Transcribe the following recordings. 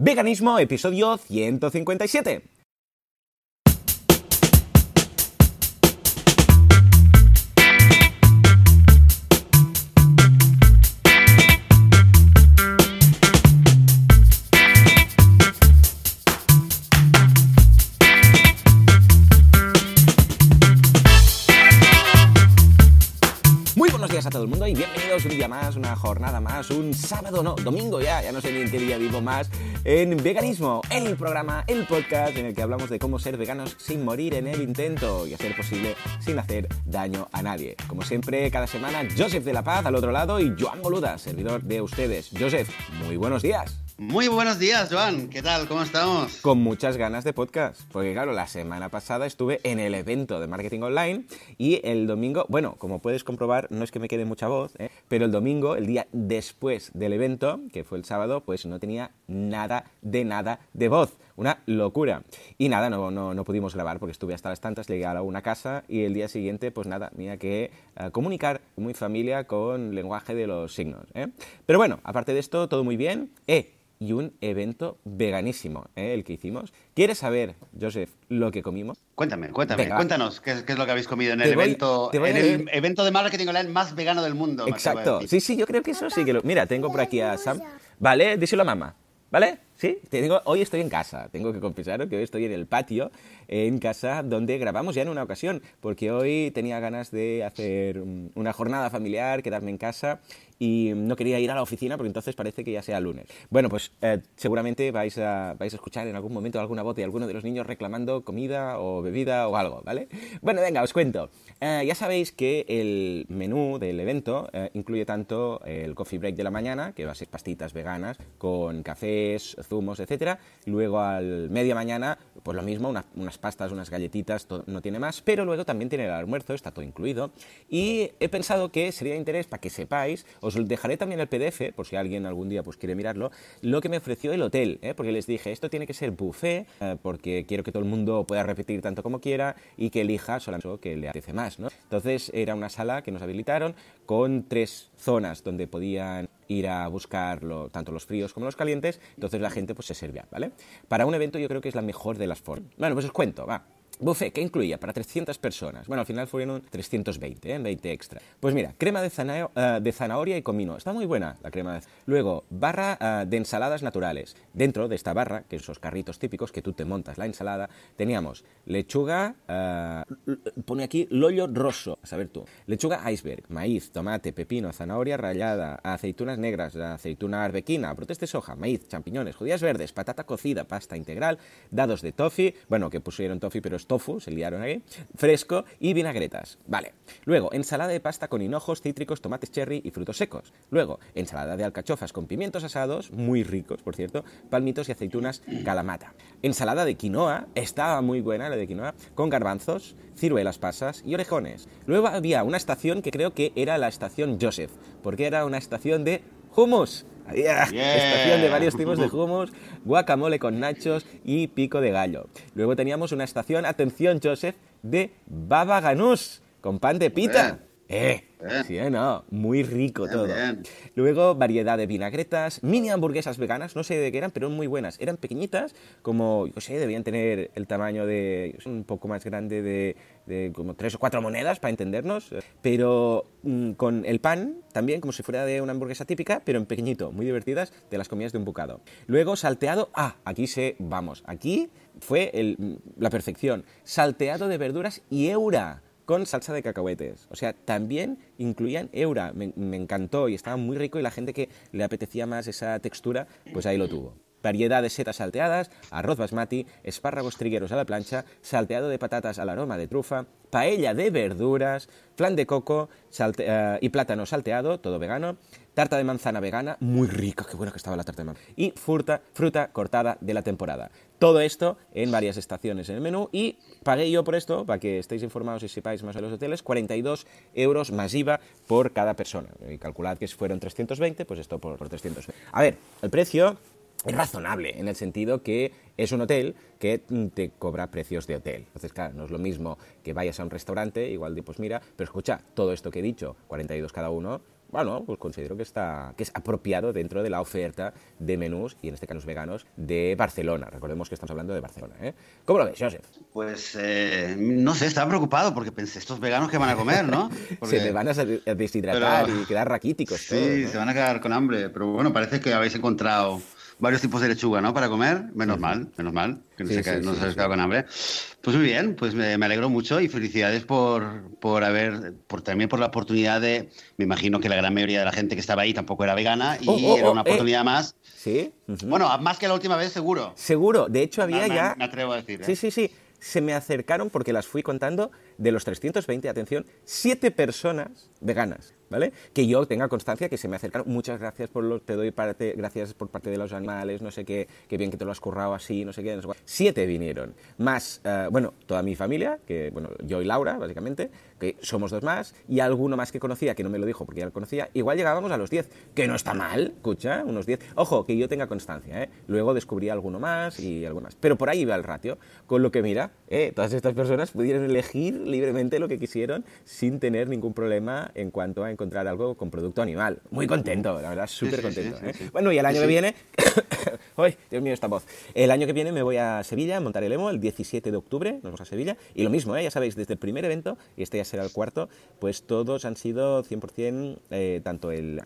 Veganismo, episodio 157. Jornada más, un sábado, no, domingo ya, ya no sé ni en qué día vivo más, en Veganismo, el programa, el podcast en el que hablamos de cómo ser veganos sin morir en el intento y hacer posible sin hacer daño a nadie. Como siempre, cada semana, Joseph de la Paz al otro lado y Joan Boluda, servidor de ustedes. Joseph, muy buenos días. Muy buenos días, Joan. ¿Qué tal? ¿Cómo estamos? Con muchas ganas de podcast, porque claro, la semana pasada estuve en el evento de marketing online y el domingo, bueno, como puedes comprobar, no es que me quede mucha voz, ¿eh? pero el domingo, el día después del evento, que fue el sábado, pues no tenía nada de nada de voz. Una locura. Y nada, no, no, no pudimos grabar porque estuve hasta las tantas, llegué a una casa y el día siguiente, pues nada, tenía que eh, comunicar con mi familia con lenguaje de los signos. ¿eh? Pero bueno, aparte de esto, todo muy bien. Eh, y un evento veganísimo, ¿eh? el que hicimos. ¿Quieres saber, Joseph, lo que comimos? Cuéntame, cuéntame, Venga. cuéntanos qué, es- qué es lo que habéis comido en Te el voy- evento, en el evento de marketing online más vegano del mundo. Exacto. Sí, sí, yo creo que eso sí que lo... Mira, tengo por aquí a Sam. Vale, díselo a mamá. ¿Vale? Sí, te hoy estoy en casa. Tengo que confesaros que hoy estoy en el patio, en casa donde grabamos ya en una ocasión, porque hoy tenía ganas de hacer mm, una jornada familiar, quedarme en casa y no quería ir a la oficina porque entonces parece que ya sea lunes. Bueno, pues eh, seguramente vais a, vais a escuchar en algún momento alguna voz de alguno de los niños reclamando comida o bebida o algo, ¿vale? Bueno, venga, os cuento. Eh, ya sabéis que el menú del evento eh, incluye tanto el coffee break de la mañana, que va a ser pastitas veganas con cafés, zumos, etcétera. Luego al media mañana, pues lo mismo, una- unas pastas, unas galletitas, to- no tiene más. Pero luego también tiene el almuerzo, está todo incluido. Y he pensado que sería de interés para que sepáis, os dejaré también el PDF, por si alguien algún día pues quiere mirarlo, lo que me ofreció el hotel, ¿eh? porque les dije, esto tiene que ser buffet, eh, porque quiero que todo el mundo pueda repetir tanto como quiera y que elija solamente lo que le apetece más, ¿no? Entonces era una sala que nos habilitaron con tres zonas donde podían ir a buscar lo- tanto los fríos como los calientes, entonces la gente pues se servía, ¿vale? Para un evento yo creo que es la mejor de las formas. Bueno, pues os cuento, va. Buffet, ¿qué incluía? Para 300 personas. Bueno, al final fueron 320, ¿eh? 20 extra. Pues mira, crema de, eh, de zanahoria y comino. Está muy buena la crema de Luego, barra eh, de ensaladas naturales. Dentro de esta barra, que esos carritos típicos que tú te montas la ensalada, teníamos lechuga, l- pone aquí lollo rosso, a saber tú. Lechuga iceberg, maíz, tomate, pepino, zanahoria rallada, aceitunas negras, aceituna arbequina, brotes de soja, maíz, champiñones, judías verdes, patata cocida, pasta integral, dados de toffee, bueno, que pusieron toffee, pero tofu, se liaron ahí, fresco y vinagretas. Vale. Luego, ensalada de pasta con hinojos, cítricos, tomates cherry y frutos secos. Luego, ensalada de alcachofas con pimientos asados, muy ricos, por cierto, palmitos y aceitunas calamata. Ensalada de quinoa, estaba muy buena la de quinoa, con garbanzos, ciruelas pasas y orejones. Luego había una estación que creo que era la estación Joseph, porque era una estación de hummus. Había Yeah. estación de varios tipos de hummus, guacamole con nachos y pico de gallo. Luego teníamos una estación, atención Joseph, de baba ganús con pan de pita. Eh, Bien. sí, ¿eh? no, muy rico Bien, todo. bien. Luego variedad de vinagretas, mini hamburguesas veganas, no sé de qué eran, pero muy buenas. Eran pequeñitas, como, yo sé, debían tener el tamaño de, sé, un poco más grande de, de como tres o cuatro monedas, para entendernos, pero mm, con el pan también, como si fuera de una hamburguesa típica, pero en pequeñito, muy divertidas, de las comidas de un bocado. Luego salteado, ah, aquí se, vamos, aquí fue el- la perfección. Salteado de verduras y eura con salsa de cacahuetes. O sea, también incluían eura. Me, encantó y estaba muy rico y la gente que le apetecía más esa textura, pues ahí lo tuvo. Variedad de setas salteadas, arroz basmati, espárragos trigueros a la plancha, salteado de patatas al aroma de trufa, paella de verduras, flan de coco eh, y plátano salteado, todo vegano, tarta de manzana vegana, muy rica, qué buena que estaba la tarta de manzana, y fruta, fruta cortada de la temporada. Todo esto en varias estaciones en el menú y pagué yo por esto, para que estéis informados y sepáis más de los hoteles, 42 euros más IVA por cada persona. Y calculad que si fueron 320, pues esto por, por 300. A ver, el precio es razonable en el sentido que es un hotel que te cobra precios de hotel. Entonces, claro, no es lo mismo que vayas a un restaurante, igual de, pues mira, pero escucha, todo esto que he dicho, 42 cada uno, bueno, pues considero que está que es apropiado dentro de la oferta de menús, y en este caso veganos, de Barcelona. Recordemos que estamos hablando de Barcelona. ¿eh? ¿Cómo lo ves, Joseph? Pues eh, no sé, estaba preocupado porque pensé, estos veganos que van a comer, ¿no? se van a deshidratar y quedar raquíticos. Sí, se van a quedar con hambre, pero bueno, parece que habéis encontrado varios tipos de lechuga, ¿no? Para comer, menos mal, menos mal, que no, se, os quedado con hambre. Pues muy bien, pues me, alegro mucho y felicidades por, por haber, por también por la oportunidad de, me imagino que la gran mayoría de la gente que estaba ahí tampoco era vegana y oh, oh, era una oh, eh. oportunidad más. Sí. Bueno, más que la última vez, seguro. Seguro, de hecho había ya... Me atrevo a decir. ¿eh? Sí, sí, sí. Se me acercaron porque las fui contando de los 320, atención, siete personas veganas. ¿Vale? Que yo tenga constancia que se me acercaron, muchas gracias por lo, te doy parte, gracias por parte de los animales, no sé qué, qué bien que te lo has currado así, no sé qué, Siete vinieron, más, eh, bueno, toda mi familia, que, bueno, yo y Laura, básicamente, que somos dos más, y alguno más que conocía, que no me lo dijo porque ya lo conocía, igual llegábamos a los diez, que no está mal, escucha, unos diez. Ojo, que yo tenga constancia, ¿eh? Luego descubrí alguno más y algo más. Pero por ahí iba el ratio, con lo que mira, ¿eh? todas estas personas pudieron elegir libremente lo que quisieron sin tener ningún problema en cuanto a encontrar algo con producto animal. Muy contento, la verdad, súper contento. ¿eh? Bueno, y el año que viene... ¡Ay, Dios mío, esta voz! El año que viene me voy a Sevilla a montar el emo, el 17 de octubre, nos vamos a Sevilla, y lo mismo, ¿eh? ya sabéis, desde el primer evento, y este ya será el cuarto, pues todos han sido 100%, eh, tanto el,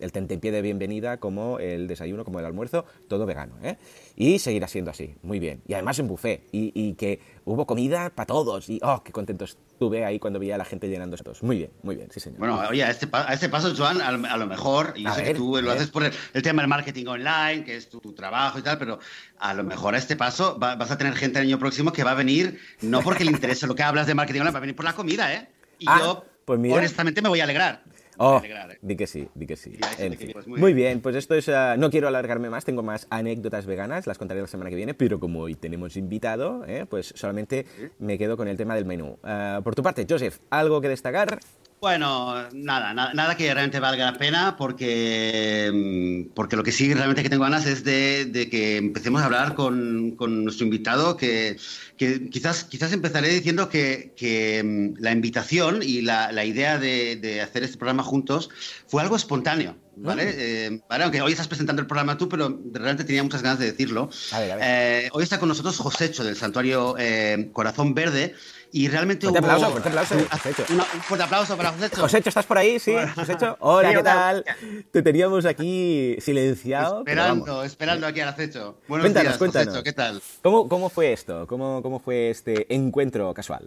el tentempié de bienvenida como el desayuno, como el almuerzo, todo vegano. ¿eh? Y seguirá siendo así, muy bien. Y además en buffet, y, y que hubo comida para todos, y oh, qué contento estuve ahí cuando veía a la gente llenando todos. Muy bien, muy bien, sí señor. Bueno, oye, a este, a este paso, Joan, a, lo mejor, y yo sé que tú lo haces por el, tema del marketing online, que es tu, trabajo y tal, pero a lo mejor a este paso vas a tener gente el año próximo que va a venir, no porque le interese lo que hablas de marketing online, va a venir por la comida, ¿eh? Y ah, yo, pues honestamente, me voy a alegrar. Oh, ¿eh? di que sí, di que sí. Pues muy, bien. pues esto es. Ah, no quiero alargarme más, tengo más anécdotas veganas, las contaré la semana que viene, pero como hoy tenemos invitado, ¿eh? pues solamente me quedo con el tema del menú. Por tu parte, Joseph, ¿algo que destacar? Bueno, nada, nada, que realmente valga la pena porque, mm, porque lo que sí realmente que tengo ganas es de, que empecemos a hablar con, nuestro invitado, que, quizás, quizás empezaré diciendo que, mm, la invitación y la, idea de, hacer este programa juntos fue algo espontáneo. ¿Vale? Mm. Eh, Aunque hoy estás presentando el programa tú, pero realmente tenía muchas ganas de decirlo. Eh, hoy está con nosotros Josécho del Santuario eh, Corazón Verde, y realmente fuerte aplauso, fuerte aplauso. un fuerte aplauso para Josécho. Josécho, ¿estás por ahí? Sí, Josécho. Hola, ¿qué tal? Te teníamos aquí silenciado. Esperando, esperando aquí al acecho. Buenos cuéntanos, días, cuéntanos. ¿qué tal? ¿Cómo, ¿Cómo fue esto? ¿Cómo, ¿Cómo fue este encuentro casual?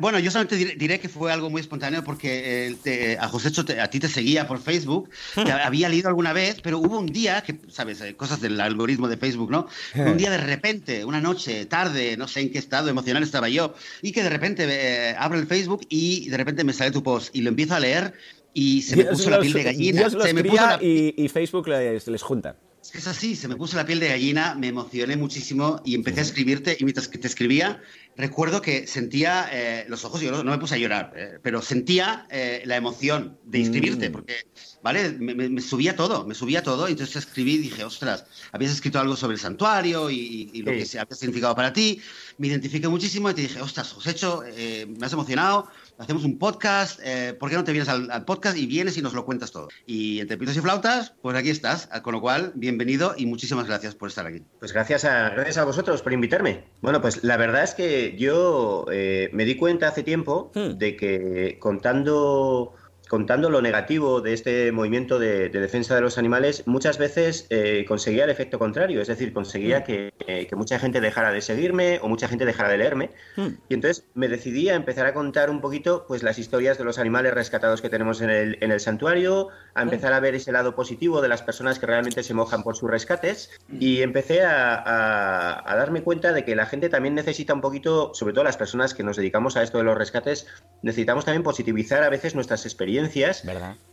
Bueno, yo solamente diré, que fue algo muy espontáneo porque eh, a José a ti te seguía por Facebook, te había leído alguna vez, pero hubo un día, que sabes, eh, cosas del algoritmo de Facebook, ¿no? Un día de repente, una noche, tarde, no sé en qué estado emocional estaba yo, y que de repente eh, abro el Facebook y de repente me sale tu post y lo empiezo a leer y se me puso la piel de gallina. se me puso y, Facebook les, les junta. Es así, se me puso la piel de gallina, me emocioné muchísimo y empecé a escribirte y mientras que te escribía recuerdo que sentía eh, los ojos, yo no, me puse a llorar, eh, pero sentía eh, la emoción de inscribirte, mm. porque, ¿vale? Me, subía todo, me subía todo, y entonces escribí y dije, ostras, habías escrito algo sobre el santuario y, lo que se había significado para ti, me identifiqué muchísimo y te dije, ostras, Josécho, me has emocionado, hacemos un podcast, eh, ¿por qué no te vienes al, podcast y vienes y nos lo cuentas todo? Y entre pitos y flautas, pues aquí estás, con lo cual, bienvenido y muchísimas gracias por estar aquí. Pues gracias a, gracias a vosotros por invitarme. Bueno, pues la verdad es que yo eh, me di cuenta hace tiempo hmm. de que contando contando lo negativo de este movimiento de, defensa de los animales, muchas veces eh, conseguía el efecto contrario, es decir, conseguía mm. eh, que, mucha gente dejara de seguirme o mucha gente dejara de leerme. Mm. Y entonces me decidí a empezar a contar un poquito pues, las historias de los animales rescatados que tenemos en el, en el santuario, a empezar a ver ese lado positivo de las personas que realmente se mojan por sus rescates y empecé a, a darme cuenta de que la gente también necesita un poquito, sobre todo las personas que nos dedicamos a esto de los rescates, necesitamos también positivizar a veces nuestras experiencias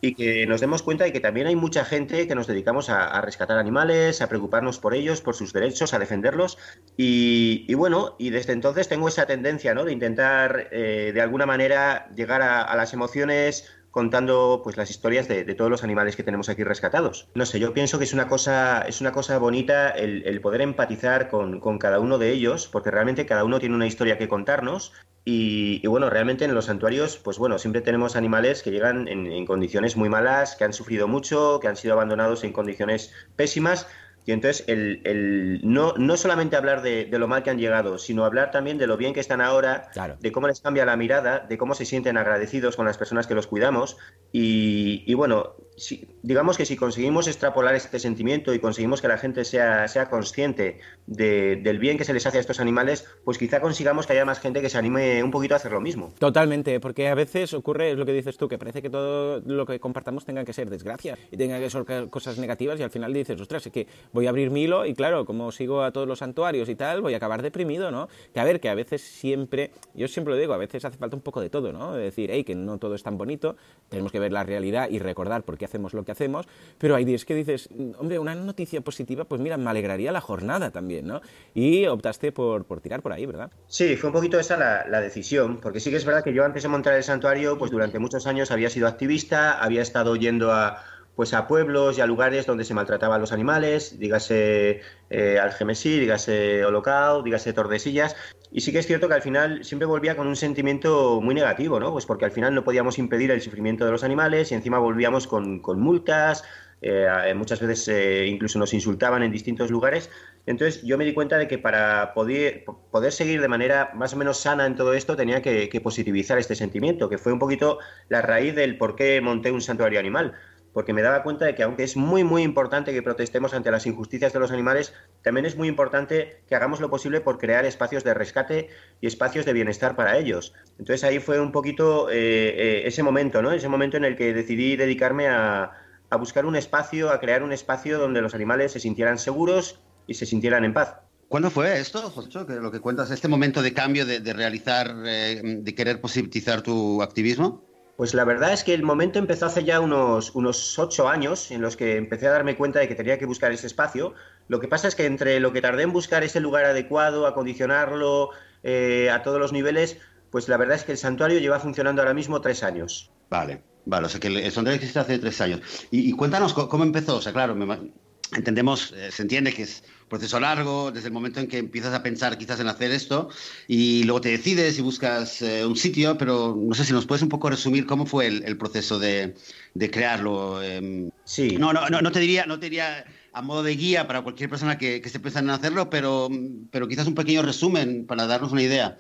y que nos demos cuenta de que también hay mucha gente que nos dedicamos a, rescatar animales, a preocuparnos por ellos, por sus derechos, a defenderlos. Y, bueno, y desde entonces tengo esa tendencia ¿no? de intentar eh, de alguna manera llegar a, las emociones contando pues las historias de, todos los animales que tenemos aquí rescatados. No sé, yo pienso que es una cosa, es una cosa bonita el, poder empatizar con, cada uno de ellos, porque realmente cada uno tiene una historia que contarnos. Y, bueno, realmente en los santuarios, pues bueno, siempre tenemos animales que llegan en condiciones muy malas, que han sufrido mucho, que han sido abandonados en condiciones pésimas, y entonces, el, no, no solamente hablar de, lo mal que han llegado, sino hablar también de lo bien que están ahora, de cómo les cambia la mirada, de cómo se sienten agradecidos con las personas que los cuidamos. Y, bueno, digamos que si conseguimos extrapolar este sentimiento y conseguimos que la gente sea, sea consciente del bien que se les hace a estos animales, pues quizá consigamos que haya más gente que se anime un poquito a hacer lo mismo. Totalmente, porque a veces ocurre, es lo que dices tú, que parece que todo lo que compartamos tenga que ser desgracias y tenga que ser cosas negativas y al final dices, ostras, es que voy a abrir mi y claro, como sigo a todos los santuarios y tal, voy a acabar deprimido, ¿no? Que a ver, que a veces siempre, yo siempre lo digo, a veces hace falta un poco de todo, ¿no? De decir, hey, que no todo es tan bonito, tenemos que ver la realidad y recordar por qué hacemos lo que hacemos, pero hay días que dices, hombre, una noticia positiva, pues mira, me alegraría la jornada también, ¿no? Y optaste por, por tirar por ahí, ¿verdad? Sí, fue un poquito esa la, la decisión, porque sí que es verdad que yo antes de montar el santuario, pues durante muchos años había sido activista, había estado yendo a pues a pueblos y a lugares donde se maltrataban los animales, dígase eh, Algemesí, dígase Holocao, dígase Tordesillas, y sí que es cierto que al final siempre volvía con un sentimiento muy negativo, ¿no? Pues porque al final no podíamos impedir el sufrimiento de los animales y encima volvíamos con, multas, eh, muchas veces eh, incluso nos insultaban en distintos lugares. Entonces yo me di cuenta de que para poder, poder seguir de manera más o menos sana en todo esto tenía que, que positivizar este sentimiento, que fue un poquito la raíz del por qué monté un santuario animal porque me daba cuenta de que aunque es muy, muy importante que protestemos ante las injusticias de los animales, también es muy importante que hagamos lo posible por crear espacios de rescate y espacios de bienestar para ellos. Entonces ahí fue un poquito eh, eh, ese momento, ¿no? Ese momento en el que decidí dedicarme a, buscar un espacio, a crear un espacio donde los animales se sintieran seguros y se sintieran en paz. ¿Cuándo fue esto, José? Que lo que cuentas, este momento de cambio, de, realizar, eh, de querer posibilizar tu activismo? Pues la verdad es que el momento empezó hace ya unos, unos ocho años en los que empecé a darme cuenta de que tenía que buscar ese espacio. Lo que pasa es que entre lo que tardé en buscar ese lugar adecuado, acondicionarlo eh, a todos los niveles, pues la verdad es que el santuario lleva funcionando ahora mismo tres años. Vale, vale, o sea que el santuario existe hace tres años. Y, cuéntanos cómo empezó, o sea, claro, entendemos, eh, se entiende que es proceso largo, desde el momento en que empiezas a pensar quizás en hacer esto y luego te decides y buscas eh, un sitio, pero no sé si nos puedes un poco resumir cómo fue el, proceso de, crearlo. Em. sí. No, no, no, no, te diría, no te diría a modo de guía para cualquier persona que, que esté pensando en hacerlo, pero, pero quizás un pequeño resumen para darnos una idea.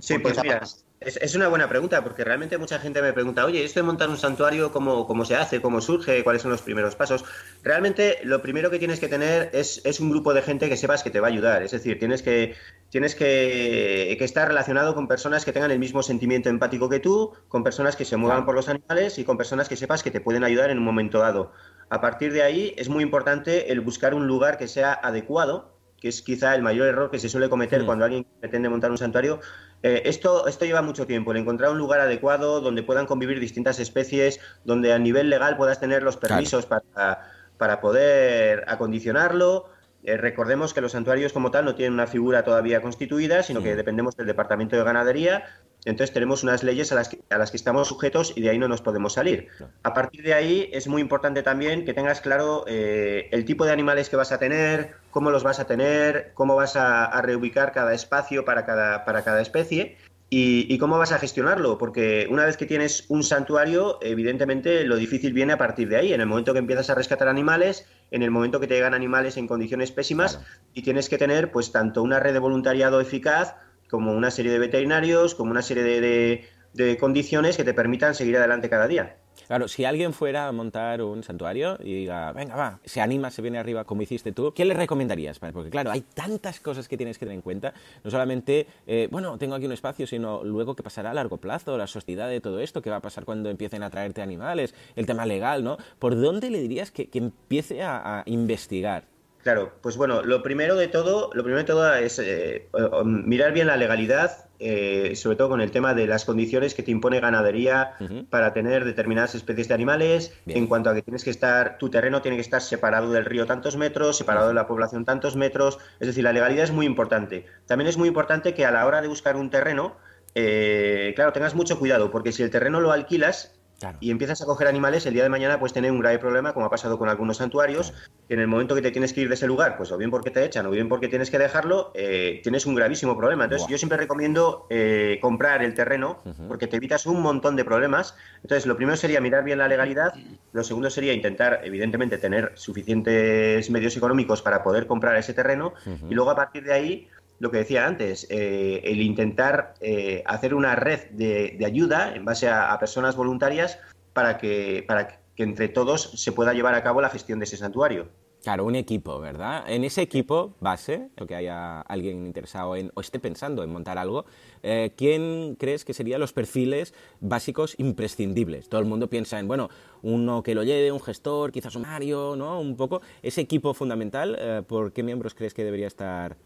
Sí, pues mira, es, una buena pregunta, porque realmente mucha gente me pregunta, oye, esto de montar un santuario, ¿cómo, cómo se hace? ¿Cómo surge? ¿Cuáles son los primeros pasos? Realmente lo primero que tienes que tener es, es un grupo de gente que sepas que te va a ayudar. Es decir, tienes que, tienes que, que, estar relacionado con personas que tengan el mismo sentimiento empático que tú, con personas que se muevan por los animales y con personas que sepas que te pueden ayudar en un momento dado. A partir de ahí es muy importante el buscar un lugar que sea adecuado, que es quizá el mayor error que se suele cometer mm. cuando alguien pretende montar un santuario, eh, esto, esto lleva mucho tiempo, el encontrar un lugar adecuado donde puedan convivir distintas especies, donde a nivel legal puedas tener los permisos para, para poder acondicionarlo. Eh, recordemos que los santuarios como tal no tienen una figura todavía constituida, sino que dependemos del Departamento de Ganadería entonces tenemos unas leyes a las, que, a las que estamos sujetos y de ahí no nos podemos salir. A partir de ahí es muy importante también que tengas claro eh, el tipo de animales que vas a tener, cómo los vas a tener, cómo vas a, reubicar cada espacio para cada, para cada especie y, cómo vas a gestionarlo, porque una vez que tienes un santuario, evidentemente lo difícil viene a partir de ahí, en el momento que empiezas a rescatar animales, en el momento que te llegan animales en condiciones pésimas y tienes que tener pues tanto una red de voluntariado eficaz como una serie de veterinarios, como una serie de, condiciones que te permitan seguir adelante cada día. Claro, si alguien fuera a montar un santuario y diga, venga, va, se anima, se viene arriba como hiciste tú, ¿qué le recomendarías? Porque claro, hay tantas cosas que tienes que tener en cuenta, no solamente, eh, bueno, tengo aquí un espacio, sino luego qué pasará a largo plazo, la sociedad de todo esto, qué va a pasar cuando empiecen a traerte animales, el tema legal, ¿no? ¿Por dónde le dirías que, empiece a investigar? Claro, pues bueno, lo primero de todo, lo primero de todo es eh, mirar bien la legalidad, eh, sobre todo con el tema de las condiciones que te impone ganadería para tener determinadas especies de animales, en cuanto a que tienes que estar, tu terreno tiene que estar separado del río tantos metros, separado de la población tantos metros, es decir, la legalidad es muy importante. También es muy importante que a la hora de buscar un terreno, eh, claro, tengas mucho cuidado, porque si el terreno lo alquilas, y empiezas a coger animales, el día de mañana puedes tener un grave problema, como ha pasado con algunos santuarios, que en el momento que te tienes que ir de ese lugar, pues o bien porque te echan o bien porque tienes que dejarlo, eh, tienes un gravísimo problema. Entonces, yo siempre recomiendo eh, comprar el terreno, porque te evitas un montón de problemas. Entonces, lo primero sería mirar bien la legalidad, lo segundo sería intentar, evidentemente, tener suficientes medios económicos para poder comprar ese terreno, y luego a partir de ahí lo que decía antes, eh, el intentar eh, hacer una red de, ayuda en base a, personas voluntarias para que, para que entre todos se pueda llevar a cabo la gestión de ese santuario. Claro, un equipo, ¿verdad? En ese equipo base, o que haya alguien interesado en, o esté pensando en montar algo, eh, ¿quién crees que serían los perfiles básicos imprescindibles? Todo el mundo piensa en, bueno, uno que lo lleve, un gestor, quizás un Mario, ¿no? Un poco. Ese equipo fundamental, eh, ¿por qué miembros crees que debería estar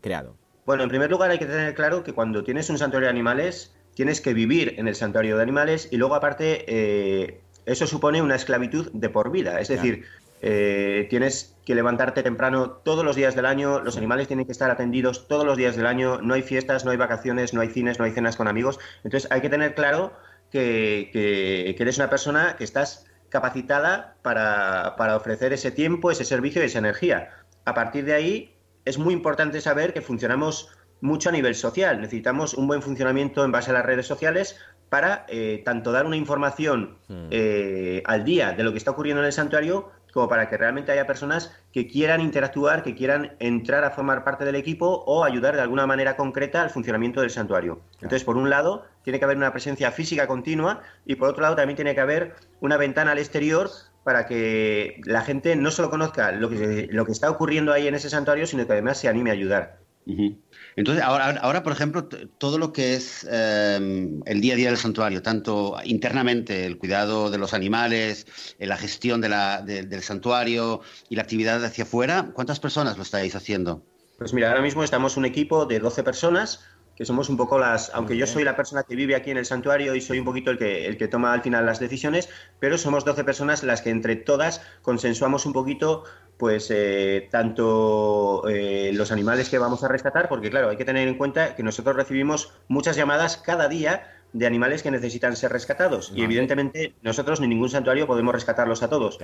creado? Bueno, en primer lugar hay que tener claro que cuando tienes un santuario de animales, tienes que vivir en el santuario de animales y luego aparte... Eh, eso supone una esclavitud de por vida. Es decir, eh, tienes que levantarte temprano todos los días del año, los animales tienen que estar atendidos todos los días del año, no hay fiestas, no hay vacaciones, no hay cines, no hay cenas con amigos. Entonces hay que tener claro que, eres una persona que estás capacitada para, para ofrecer ese tiempo, ese servicio y esa energía. A partir de ahí es muy importante saber que funcionamos mucho a nivel social. Necesitamos un buen funcionamiento en base a las redes sociales para eh, tanto dar una información hmm. eh, al día de lo que está ocurriendo en el santuario como para que realmente haya personas que quieran interactuar, que quieran entrar a formar parte del equipo o ayudar de alguna manera concreta al funcionamiento del santuario. Entonces, por un lado, tiene que haber una presencia física continua y por otro lado también tiene que haber una ventana al exterior para que la gente no solo conozca lo que, lo que está ocurriendo ahí en ese santuario, sino que además se anime a ayudar. Entonces, ahora, ahora, por ejemplo, todo lo que es em, el día a día del santuario, tanto internamente el cuidado de los animales, eh, la gestión de la, del santuario y la actividad hacia afuera, ¿cuántas personas lo estáis haciendo? Pues mira, ahora mismo estamos un equipo de 12 personas, que somos un poco las, aunque yo soy la persona que vive aquí en el santuario y soy un poquito el que, el que toma al final las decisiones, pero somos 12 personas las que entre todas consensuamos un poquito pues eh, tanto eh, los animales que vamos a rescatar, porque claro, hay que tener en cuenta que nosotros recibimos muchas llamadas cada día de animales que necesitan ser rescatados. Y evidentemente nosotros ni ningún santuario podemos rescatarlos a todos.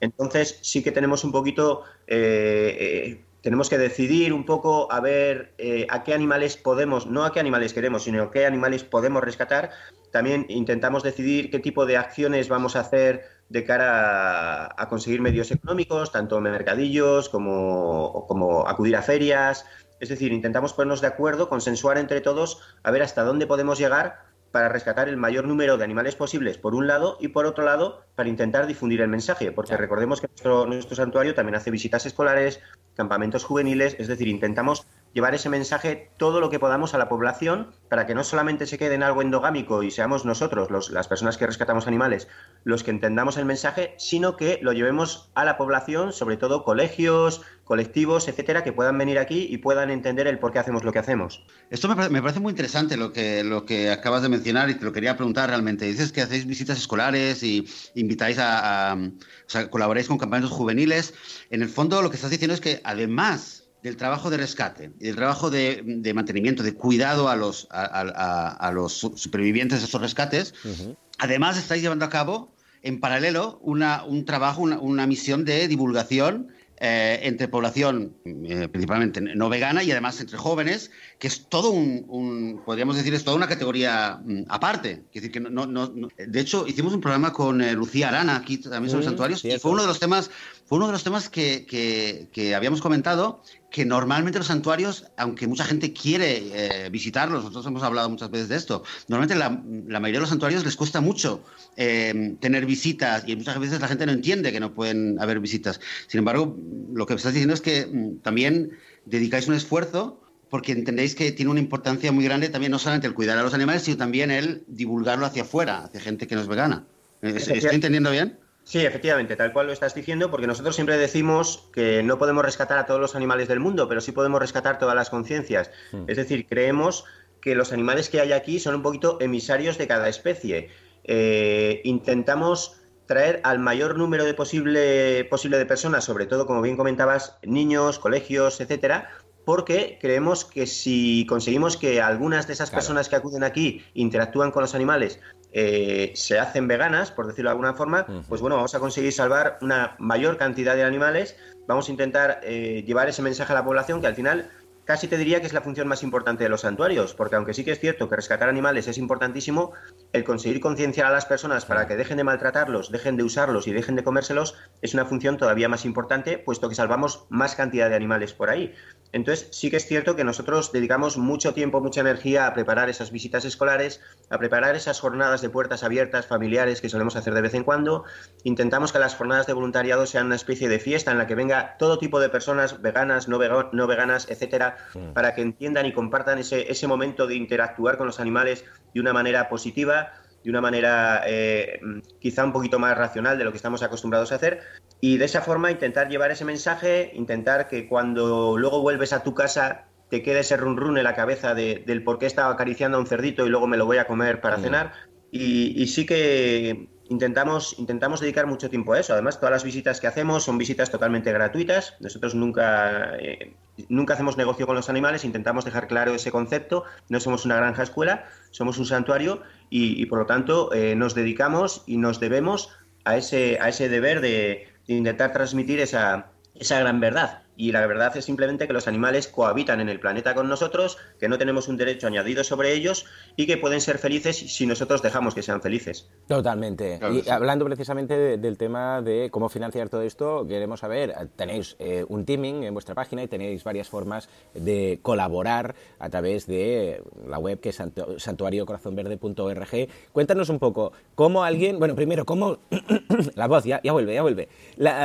Entonces sí que tenemos un poquito, eh, tenemos que decidir un poco a ver a qué animales podemos, no a qué animales queremos, sino a qué animales podemos rescatar. También intentamos decidir qué tipo de acciones vamos a hacer de cara a, conseguir medios económicos, tanto mercadillos como, como acudir a ferias. Es decir, intentamos ponernos de acuerdo, consensuar entre todos, a ver hasta dónde podemos llegar para rescatar el mayor número de animales posibles, por un lado, y por otro lado, para intentar difundir el mensaje, porque recordemos que nuestro, nuestro santuario también hace visitas escolares, campamentos juveniles, es decir, intentamos llevar ese mensaje todo lo que podamos a la población para que no solamente se quede en algo endogámico y seamos nosotros, los, las personas que rescatamos animales, los que entendamos el mensaje, sino que lo llevemos a la población, sobre todo colegios, colectivos, etcétera, que puedan venir aquí y puedan entender el por qué hacemos lo que hacemos. Esto me, parece muy interesante lo que, lo que acabas de mencionar y te lo quería preguntar realmente. Dices que hacéis visitas escolares y invitáis a, a o sea, colaboráis con campamentos juveniles. En el fondo lo que estás diciendo es que además del trabajo de rescate y del trabajo de, mantenimiento, de cuidado a los, a, los supervivientes de esos rescates, además estáis llevando a cabo en paralelo una, un trabajo, una, misión de divulgación eh, entre población eh, principalmente no vegana y además entre jóvenes, que es todo un, podríamos decir, es toda una categoría mm, aparte. decir, que no, no, de hecho, hicimos un programa con eh, Lucía Arana aquí también sobre mm, santuarios y fue uno de los temas, fue uno de los temas que, que, que habíamos comentado que normalmente los santuarios, aunque mucha gente quiere eh, visitarlos, nosotros hemos hablado muchas veces de esto, normalmente la, la mayoría de los santuarios les cuesta mucho eh, tener visitas y muchas veces la gente no entiende que no pueden haber visitas. Sin embargo, lo que estás diciendo es que mm, también dedicáis un esfuerzo porque entendéis que tiene una importancia muy grande también no solamente el cuidar a los animales, sino también el divulgarlo hacia afuera, hacia gente que no es vegana. ¿Estoy entendiendo bien? Sí, efectivamente, tal cual lo estás diciendo, porque nosotros siempre decimos que no podemos rescatar a todos los animales del mundo, pero sí podemos rescatar todas las conciencias. Hmm. Es decir, creemos que los animales que hay aquí son un poquito emisarios de cada especie. Eh, intentamos traer al mayor número de posible, posible de personas, sobre todo, como bien comentabas, niños, colegios, etcétera, porque creemos que si conseguimos que algunas de esas personas que acuden aquí interactúan con los animales eh, se hacen veganas, por decirlo de alguna forma, pues bueno, vamos a conseguir salvar una mayor cantidad de animales, vamos a intentar eh, llevar ese mensaje a la población que al final casi te diría que es la función más importante de los santuarios, porque aunque sí que es cierto que rescatar animales es importantísimo, el conseguir concienciar a las personas para que dejen de maltratarlos, dejen de usarlos y dejen de comérselos es una función todavía más importante, puesto que salvamos más cantidad de animales por ahí. Entonces, sí que es cierto que nosotros dedicamos mucho tiempo, mucha energía a preparar esas visitas escolares, a preparar esas jornadas de puertas abiertas familiares que solemos hacer de vez en cuando. Intentamos que las jornadas de voluntariado sean una especie de fiesta en la que venga todo tipo de personas, veganas, no, no veganas, etcétera, mm. para que entiendan y compartan ese, ese momento de interactuar con los animales de una manera positiva de una manera eh, quizá un poquito más racional de lo que estamos acostumbrados a hacer y de esa forma intentar llevar ese mensaje, intentar que cuando luego vuelves a tu casa te quede ese run run en la cabeza del por qué estaba acariciando a un cerdito y luego me lo voy a comer para mm. cenar y, sí que intentamos, intentamos dedicar mucho tiempo a eso. Además, todas las visitas que hacemos son visitas totalmente gratuitas. Nosotros nunca, eh, nunca hacemos negocio con los animales, intentamos dejar claro ese concepto. No somos una granja escuela, somos un santuario y, por lo tanto eh, nos dedicamos y nos debemos a ese, a ese deber de, intentar transmitir esa, esa gran verdad. Y la verdad es simplemente que los animales cohabitan en el planeta con nosotros, que no tenemos un derecho añadido sobre ellos y que pueden ser felices si nosotros dejamos que sean felices. Totalmente. y hablando precisamente del tema de cómo financiar todo esto, queremos saber, tenéis eh, un teaming en vuestra página y tenéis varias formas de colaborar a través de la web que es santuariocorazonverde.org. Cuéntanos un poco cómo alguien, bueno, primero, cómo, la voz, ya, ya vuelve, ya vuelve,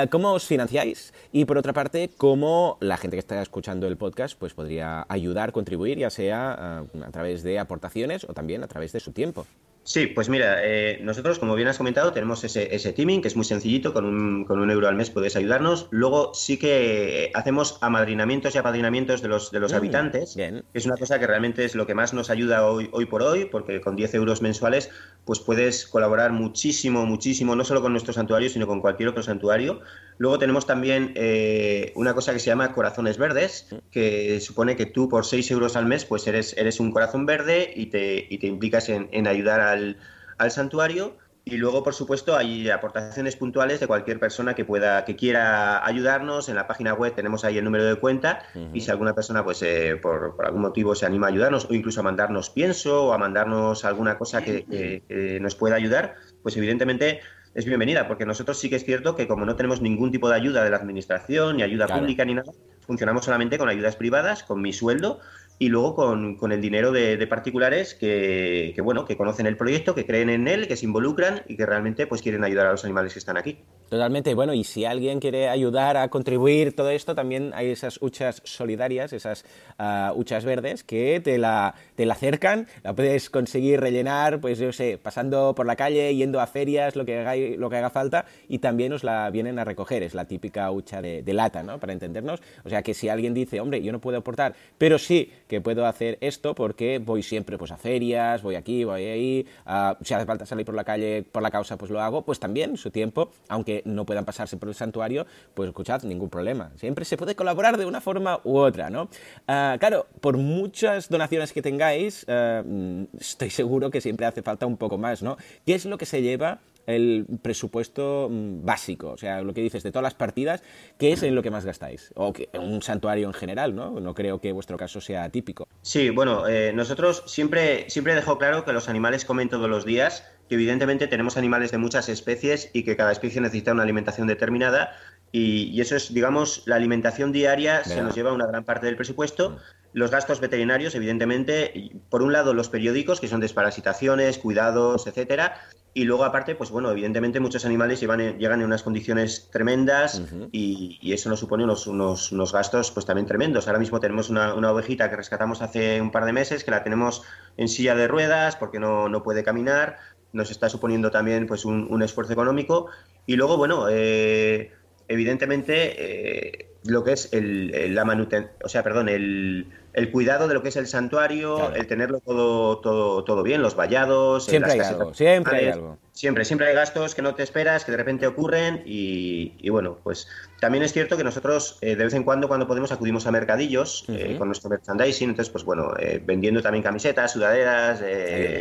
cómo os financiáis y por otra parte, cómo cómo la gente que está escuchando el podcast pues podría ayudar, contribuir, ya sea eh, a través de aportaciones o también a través de su tiempo. Sí, pues mira, eh, nosotros, como bien has comentado, tenemos ese, ese teaming que es muy sencillito, con un, con un euro al mes puedes ayudarnos. Luego sí que hacemos amadrinamientos y apadrinamientos de los, de los mm, habitantes, que es una cosa que realmente es lo que más nos ayuda hoy, hoy por hoy, porque con 10 euros mensuales pues puedes colaborar muchísimo, muchísimo, no solo con nuestro santuario, sino con cualquier otro santuario. Luego tenemos también eh, una cosa que se llama Corazones Verdes, que supone que tú por 6 euros al mes pues eres, eres un corazón verde y te, y te implicas en, en ayudar a al, santuario. Y luego, por supuesto, hay aportaciones puntuales de cualquier persona que pueda, que quiera ayudarnos. En la página web tenemos ahí el número de cuenta y si alguna persona, pues, eh, por, algún motivo se anima a ayudarnos o incluso a mandarnos pienso o a mandarnos alguna cosa que, nos pueda ayudar, pues evidentemente es bienvenida, porque nosotros sí que es cierto que como no tenemos ningún tipo de ayuda de la administración, ni ayuda pública, ni nada, funcionamos solamente con ayudas privadas, con mi sueldo y luego con, con el dinero de, de particulares que, que, bueno, que conocen el proyecto, que creen en él, que se involucran y que realmente pues quieren ayudar a los animales que están aquí. Totalmente. Bueno, y si alguien quiere ayudar a contribuir todo esto, también hay esas huchas solidarias, esas uh, huchas verdes que te la, te la acercan, la puedes conseguir rellenar, pues yo sé, pasando por la calle, yendo a ferias, lo que haga, lo que haga falta, y también os la vienen a recoger. Es la típica hucha de, lata, ¿no? Para entendernos. O sea que si alguien dice, hombre, yo no puedo aportar, pero sí que puedo hacer esto porque voy siempre pues a ferias, voy aquí, voy ahí, uh, si hace falta salir por la calle por la causa, pues lo hago, pues también su tiempo, aunque no puedan pasarse por el santuario, pues escuchad, ningún problema. Siempre se puede colaborar de una forma u otra, ¿no? Ah, claro, por muchas donaciones que tengáis, ah, mm, estoy seguro que siempre hace falta un poco más, ¿no? ¿Qué es lo que se lleva el presupuesto mm, básico, o sea, lo que dices de todas las partidas, ¿qué es en lo que más gastáis? O que, un santuario en general, ¿no? No creo que vuestro caso sea típico. Sí, bueno, eh, nosotros siempre, siempre dejo claro que los animales comen todos los días, que evidentemente tenemos animales de muchas especies y que cada especie necesita una alimentación determinada y, eso es, digamos, la alimentación diaria se nos lleva una gran parte del presupuesto. Los gastos veterinarios, evidentemente, por un lado los periódicos, que son desparasitaciones, cuidados, etcétera, y luego, aparte, pues bueno, evidentemente muchos animales llegan en unas condiciones tremendas y, eso nos supone unos, unos, gastos pues también tremendos. Ahora mismo tenemos una, ovejita que rescatamos hace un par de meses, que la tenemos en silla de ruedas porque no, no puede caminar. Nos está suponiendo también pues un, esfuerzo económico. Y luego, bueno, eh, evidentemente, eh, lo que es el, la manutención, o sea, perdón, el, el, cuidado de lo que es el santuario, el tenerlo todo, todo, todo bien, los vallados, siempre hay algo, siempre hay algo. Siempre, siempre hay gastos que no te esperas, que de repente ocurren y, bueno, pues también es cierto que nosotros eh, de vez en cuando, cuando podemos, acudimos a mercadillos eh, con nuestro merchandising, entonces, pues bueno, vendiendo también camisetas, sudaderas,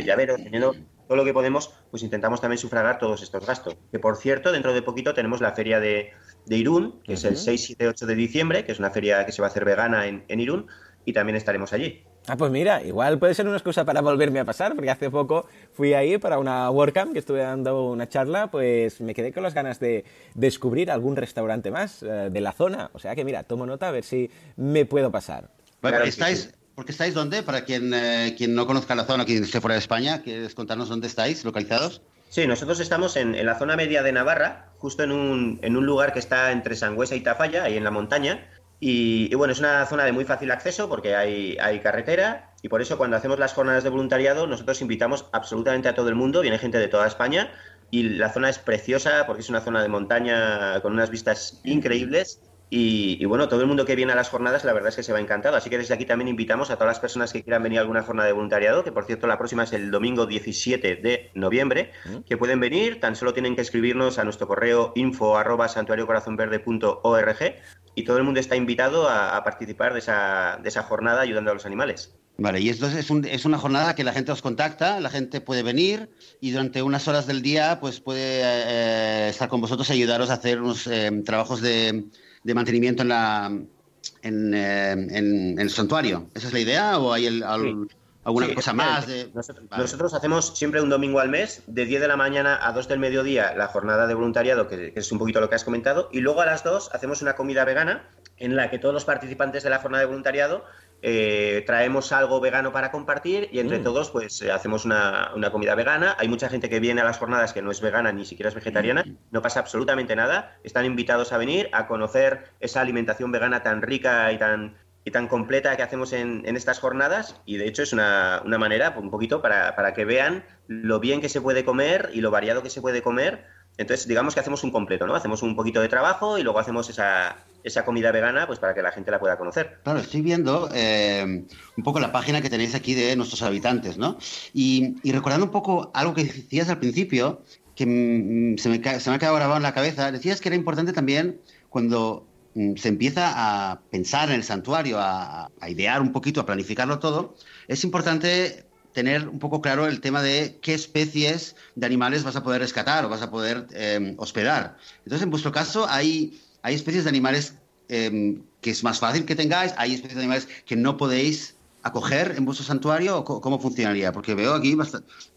llaveros, teniendo todo lo que podemos, pues intentamos también sufragar todos estos gastos. Que por cierto, dentro de poquito tenemos la feria de, Irún, que es el 6, 7, 8 de diciembre, que es una feria que se va a hacer vegana en, Irún, y también estaremos allí. Ah, pues mira, igual puede ser una excusa para volverme a pasar, porque hace poco fui ahí para una WordCamp que estuve dando una charla, pues me quedé con las ganas de descubrir algún restaurante más eh, de la zona. O sea que mira, tomo nota a ver si me puedo pasar. Bueno, estáis, porque estáis dónde? Para quien, eh, quien no conozca la zona, quien esté fuera de España, ¿quieres contarnos dónde estáis localizados? Sí, nosotros estamos en, la zona media de Navarra, justo en un, en un, lugar que está entre Sangüesa y Tafalla, ahí en la montaña. Y, bueno, es una zona de muy fácil acceso porque hay, hay, carretera y por eso cuando hacemos las jornadas de voluntariado nosotros invitamos absolutamente a todo el mundo, viene gente de toda España y la zona es preciosa porque es una zona de montaña con unas vistas increíbles y, bueno, todo el mundo que viene a las jornadas, la verdad es que se va encantado. Así que desde aquí también invitamos a todas las personas que quieran venir a alguna jornada de voluntariado, que por cierto la próxima es el domingo 17 de noviembre, mm. que pueden venir, tan solo tienen que escribirnos a nuestro correo info arroba santuariocorazonverde.org y todo el mundo está invitado a, participar de esa, de esa jornada ayudando a los animales. Vale, y entonces es, es, una jornada que la gente os contacta, la gente puede venir y durante unas horas del día pues puede eh, estar con vosotros y ayudaros a hacer unos eh, trabajos de de mantenimiento en, la, en, eh, en, el santuario. ¿Esa es la idea o hay alguna cosa más? Nosotros, hacemos siempre un domingo al mes, de 10 de la mañana a 2 del mediodía, la jornada de voluntariado, que, que es un poquito lo que has comentado, y luego a las 2 hacemos una comida vegana en la que todos los participantes de la jornada de voluntariado eh, traemos algo vegano para compartir y entre mm. todos pues eh, hacemos una, comida vegana. Hay mucha gente que viene a las jornadas que no es vegana ni siquiera es vegetariana, mm. no pasa absolutamente nada. Están invitados a venir a conocer esa alimentación vegana tan rica y tan, y tan completa que hacemos en, estas jornadas y de hecho es una, manera un poquito para, para que vean lo bien que se puede comer y lo variado que se puede comer entonces, digamos que hacemos un completo, ¿no? Hacemos un poquito de trabajo y luego hacemos esa, esa comida vegana pues para que la gente la pueda conocer. Claro, estoy viendo eh, un poco la página que tenéis aquí de nuestros habitantes, ¿no? Y, recordando un poco algo que decías al principio, que mm, se, me, se me ha quedado grabado en la cabeza, decías que era importante también cuando se empieza a pensar en el santuario, a, idear un poquito, a planificarlo todo, es importante tener un poco claro el tema de qué especies de animales vas a poder rescatar o vas a poder em, hospedar. Entonces, en vuestro caso, hay, hay especies de animales em, que es más fácil que tengáis, hay especies de animales que no podéis acoger en vuestro santuario, ¿cómo funcionaría? Porque veo aquí,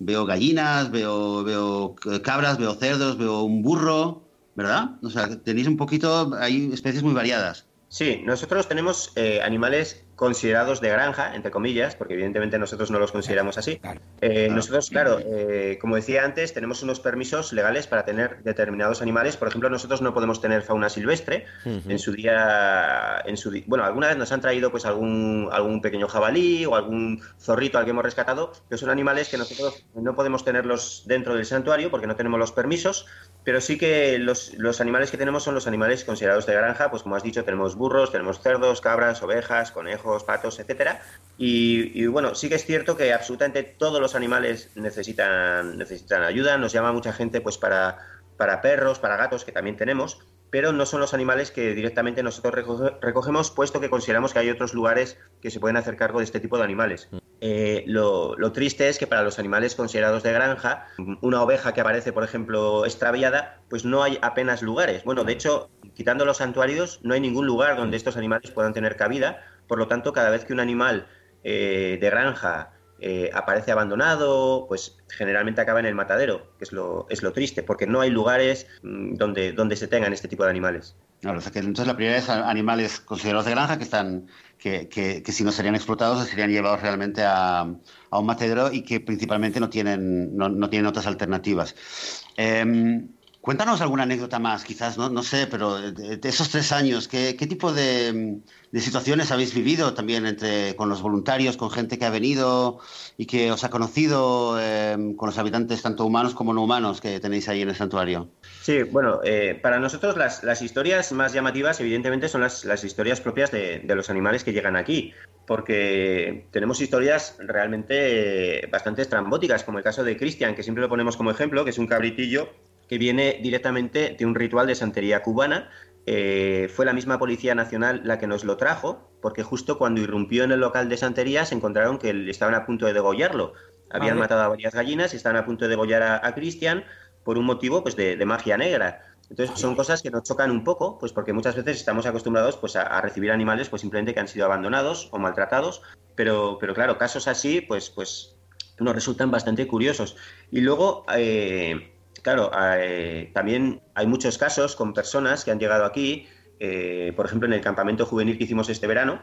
veo gallinas, veo, veo cabras, veo cerdos, veo un burro, ¿verdad? O sea, tenéis un poquito, hay especies muy variadas. Sí, nosotros tenemos eh, animales considerados de granja, entre comillas, porque evidentemente nosotros no los consideramos así. Eh, nosotros, claro, eh, como decía antes, tenemos unos permisos legales para tener determinados animales. Por ejemplo, nosotros no podemos tener fauna silvestre. En su día, en su bueno, alguna vez nos han traído pues algún, algún pequeño jabalí o algún zorrito al que hemos rescatado, que son animales que nosotros no podemos tenerlos dentro del santuario porque no tenemos los permisos, pero sí que los, los animales que tenemos son los animales considerados de granja, pues como has dicho, tenemos burros, tenemos cerdos, cabras, ovejas, conejos, patos, etcétera. Y, bueno, sí que es cierto que absolutamente todos los animales necesitan, necesitan ayuda. Nos llama mucha gente pues para, para perros, para gatos, que también tenemos, pero no son los animales que directamente nosotros recogemos, puesto que consideramos que hay otros lugares que se pueden hacer cargo de este tipo de animales. Mm. Eh, lo, lo, triste es que para los animales considerados de granja, una oveja que aparece, por ejemplo, extraviada, pues no hay apenas lugares. Bueno, de hecho, quitando los santuarios, no hay ningún lugar donde estos animales puedan tener cabida, por lo tanto, cada vez que un animal eh, de granja eh, aparece abandonado, pues generalmente acaba en el matadero, que es lo, es lo triste, porque no hay lugares mm, donde, donde se tengan este tipo de animales. Entonces la prioridad es animales considerados de granja que están que, que, si no serían explotados serían llevados realmente a, a, un matadero y que principalmente no tienen, no, no tienen otras alternativas. Em, Cuéntanos alguna anécdota más, quizás, no, no sé, pero de, esos tres años, ¿qué, tipo de, situaciones habéis vivido también entre, con los voluntarios, con gente que ha venido y que os ha conocido, em, con los habitantes tanto humanos como no humanos que tenéis ahí en el santuario? Sí, bueno, eh, para nosotros las, historias más llamativas, evidentemente, son las, las historias propias de, de, los animales que llegan aquí, porque tenemos historias realmente bastante estrambóticas, como el caso de Cristian, que siempre lo ponemos como ejemplo, que es un cabritillo que viene directamente de un ritual de santería cubana. Eh, fue la misma Policía Nacional la que nos lo trajo, porque justo cuando irrumpió en el local de santería se encontraron que estaban a punto de degollarlo. Habían matado a varias gallinas y estaban a punto de degollar a, Cristian por un motivo pues, de, magia negra. Entonces son cosas que nos chocan un poco, pues porque muchas veces estamos acostumbrados pues, a, recibir animales pues simplemente que han sido abandonados o maltratados, pero, pero claro, casos así pues, pues nos resultan bastante curiosos. Y luego eh, claro, eh, también hay muchos casos con personas que han llegado aquí, eh, por ejemplo, en el campamento juvenil que hicimos este verano,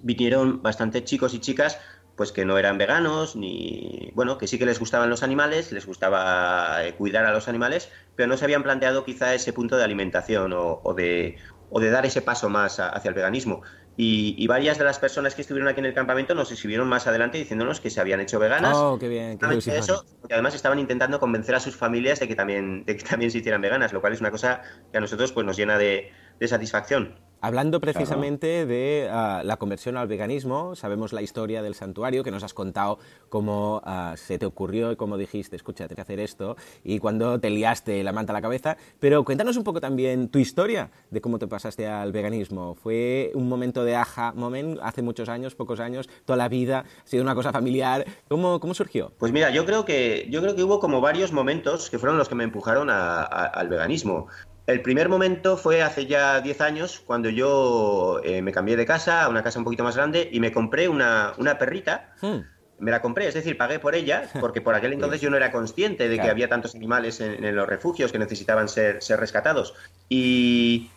vinieron bastantes chicos y chicas pues que no eran veganos, ni bueno, que sí que les gustaban los animales, les gustaba eh, cuidar a los animales, pero no se habían planteado quizá ese punto de alimentación o, de, o de dar ese paso más hacia el veganismo. Y, varias de las personas que estuvieron aquí en el campamento nos escribieron más adelante diciéndonos que se habían hecho veganas. Oh, qué bien. Qué eso, porque además estaban intentando convencer a sus familias de que también, de que también se hicieran veganas, lo cual es una cosa que a nosotros pues, nos llena de, de satisfacción. Hablando precisamente de ah, la conversión al veganismo, sabemos la historia del santuario, que nos has contado cómo ah, se te ocurrió y cómo dijiste, escucha, tengo que hacer esto, y cuando te liaste la manta a la cabeza, pero cuéntanos un poco también tu historia de cómo te pasaste al veganismo. ¿Fue un momento de aha moment hace muchos años, pocos años, toda la vida? ¿Ha sido una cosa familiar? ¿Cómo, cómo surgió? Pues mira, yo creo, que, yo creo que hubo como varios momentos que fueron los que me empujaron al veganismo. El primer momento fue hace ya 10 años, cuando yo eh, me cambié de casa a una casa un poquito más grande y me compré una, perrita. Hmm. Me la compré, es decir, pagué por ella, porque por aquel entonces yo no era consciente de que había tantos animales en, los refugios que necesitaban ser, ser rescatados. Y,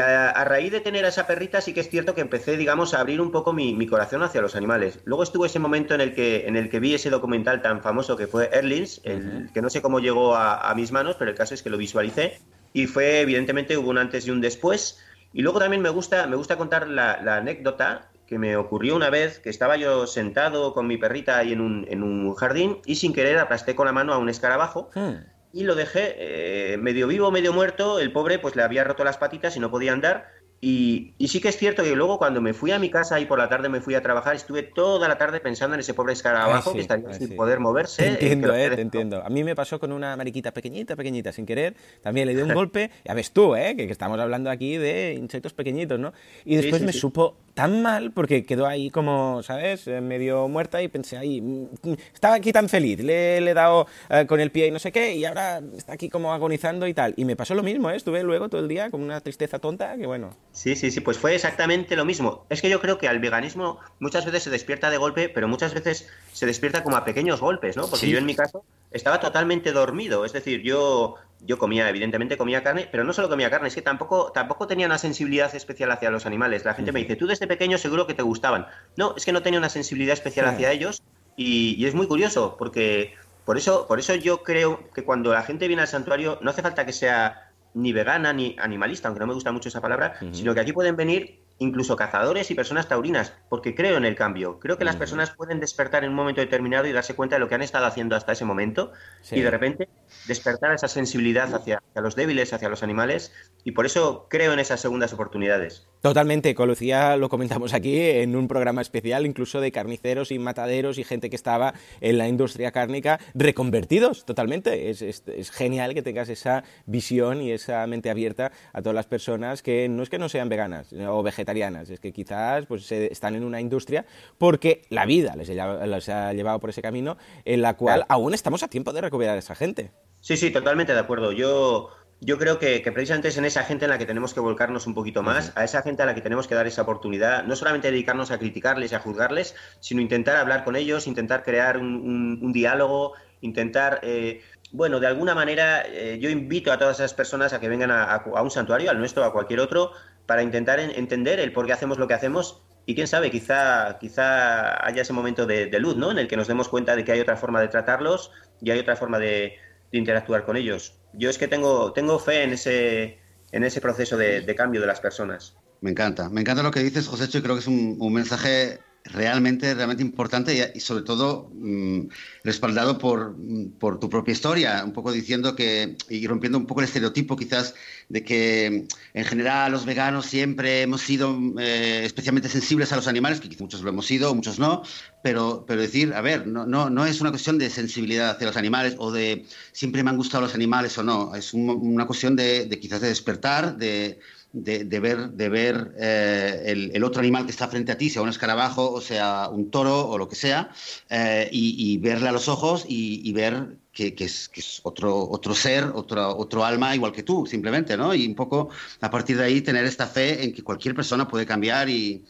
a, raíz de tener a esa perrita sí que es cierto que empecé, digamos, a abrir un poco mi, corazón hacia los animales. Luego estuvo ese momento en el que, en el que vi ese documental tan famoso que fue Erlins, el, que no sé cómo llegó a, a, mis manos, pero el caso es que lo visualicé y fue, evidentemente, hubo un antes y un después. Y luego también me gusta, me gusta contar la, anécdota que me ocurrió una vez que estaba yo sentado con mi perrita ahí en un, en un jardín y sin querer aplasté con la mano a un escarabajo. Hmm. Y lo dejé eh, medio vivo, medio muerto. El pobre pues le había roto las patitas y no podía andar. Y, sí que es cierto que luego cuando me fui a mi casa y por la tarde me fui a trabajar, estuve toda la tarde pensando en ese pobre escarabajo que estaría sin poder moverse. Te entiendo, eh, te entiendo. A mí me pasó con una mariquita pequeñita, pequeñita, sin querer. También le di un golpe. Ya ves tú, eh, que, estamos hablando aquí de insectos pequeñitos, ¿no? Y después me supo tan mal porque quedó ahí como, ¿sabes? Eh, medio muerta y pensé ahí, mm, mm, estaba aquí tan feliz, le, he dado eh, con el pie y no sé qué y ahora está aquí como agonizando y tal. Y me pasó lo mismo, ¿eh? Estuve luego todo el día con una tristeza tonta que bueno. Sí, sí, sí, pues fue exactamente lo mismo. Es que yo creo que al veganismo muchas veces se despierta de golpe, pero muchas veces se despierta como a pequeños golpes, ¿no? Porque yo en mi caso estaba totalmente dormido, es decir, yo yo comía, evidentemente comía carne, pero no solo comía carne, es que tampoco, tampoco tenía una sensibilidad especial hacia los animales. La gente me dice, tú desde pequeño seguro que te gustaban. No, es que no tenía una sensibilidad especial hacia ellos y, es muy curioso, porque por eso, por eso yo creo que cuando la gente viene al santuario no hace falta que sea ni vegana ni animalista, aunque no me gusta mucho esa palabra, sino que aquí pueden venir incluso cazadores y personas taurinas, porque creo en el cambio. Creo que las personas pueden despertar en un momento determinado y darse cuenta de lo que han estado haciendo hasta ese momento y de repente despertar esa sensibilidad hacia, los débiles, hacia los animales y por eso creo en esas segundas oportunidades. Totalmente, con Lucía lo comentamos aquí en un programa especial, incluso de carniceros y mataderos y gente que estaba en la industria cárnica reconvertidos totalmente. Es, es genial que tengas esa visión y esa mente abierta a todas las personas que no es que no sean veganas o vegetarianas, es que quizás pues, están en una industria porque la vida les, ha llevado por ese camino en la cual aún estamos a tiempo de recuperar a esa gente. Sí, sí, totalmente de acuerdo. Yo, yo creo que, precisamente es en esa gente en la que tenemos que volcarnos un poquito más, a esa gente a la que tenemos que dar esa oportunidad, no solamente dedicarnos a criticarles y a juzgarles, sino intentar hablar con ellos, intentar crear un, diálogo, intentar... Eh, bueno, de alguna manera eh, yo invito a todas esas personas a que vengan a, a, un santuario, al nuestro o a cualquier otro, para intentar entender el por qué hacemos lo que hacemos y quién sabe, quizá, quizá haya ese momento de, luz, ¿no? En el que nos demos cuenta de que hay otra forma de tratarlos y hay otra forma de, interactuar con ellos. Yo es que tengo, tengo fe en ese, en ese proceso de, cambio de las personas. Me encanta, me encanta lo que dices, José, y creo que es un mensaje realmente, realmente importante y, sobre todo mm, respaldado por, por, tu propia historia, un poco diciendo que, y rompiendo un poco el estereotipo quizás de que en general los veganos siempre hemos sido eh, especialmente sensibles a los animales, que muchos lo hemos sido, muchos no, pero, pero decir, a ver, no, no, no es una cuestión de sensibilidad hacia los animales o de siempre me han gustado los animales o no, es una cuestión de quizás de despertar, de de, ver, de ver eh, el, otro animal que está frente a ti, sea un escarabajo o sea un toro o lo que sea, eh, y, verle a los ojos y, ver que, es, otro, otro ser, otro, otro alma igual que tú, simplemente, ¿no? Y un poco a partir de ahí tener esta fe en que cualquier persona puede cambiar y,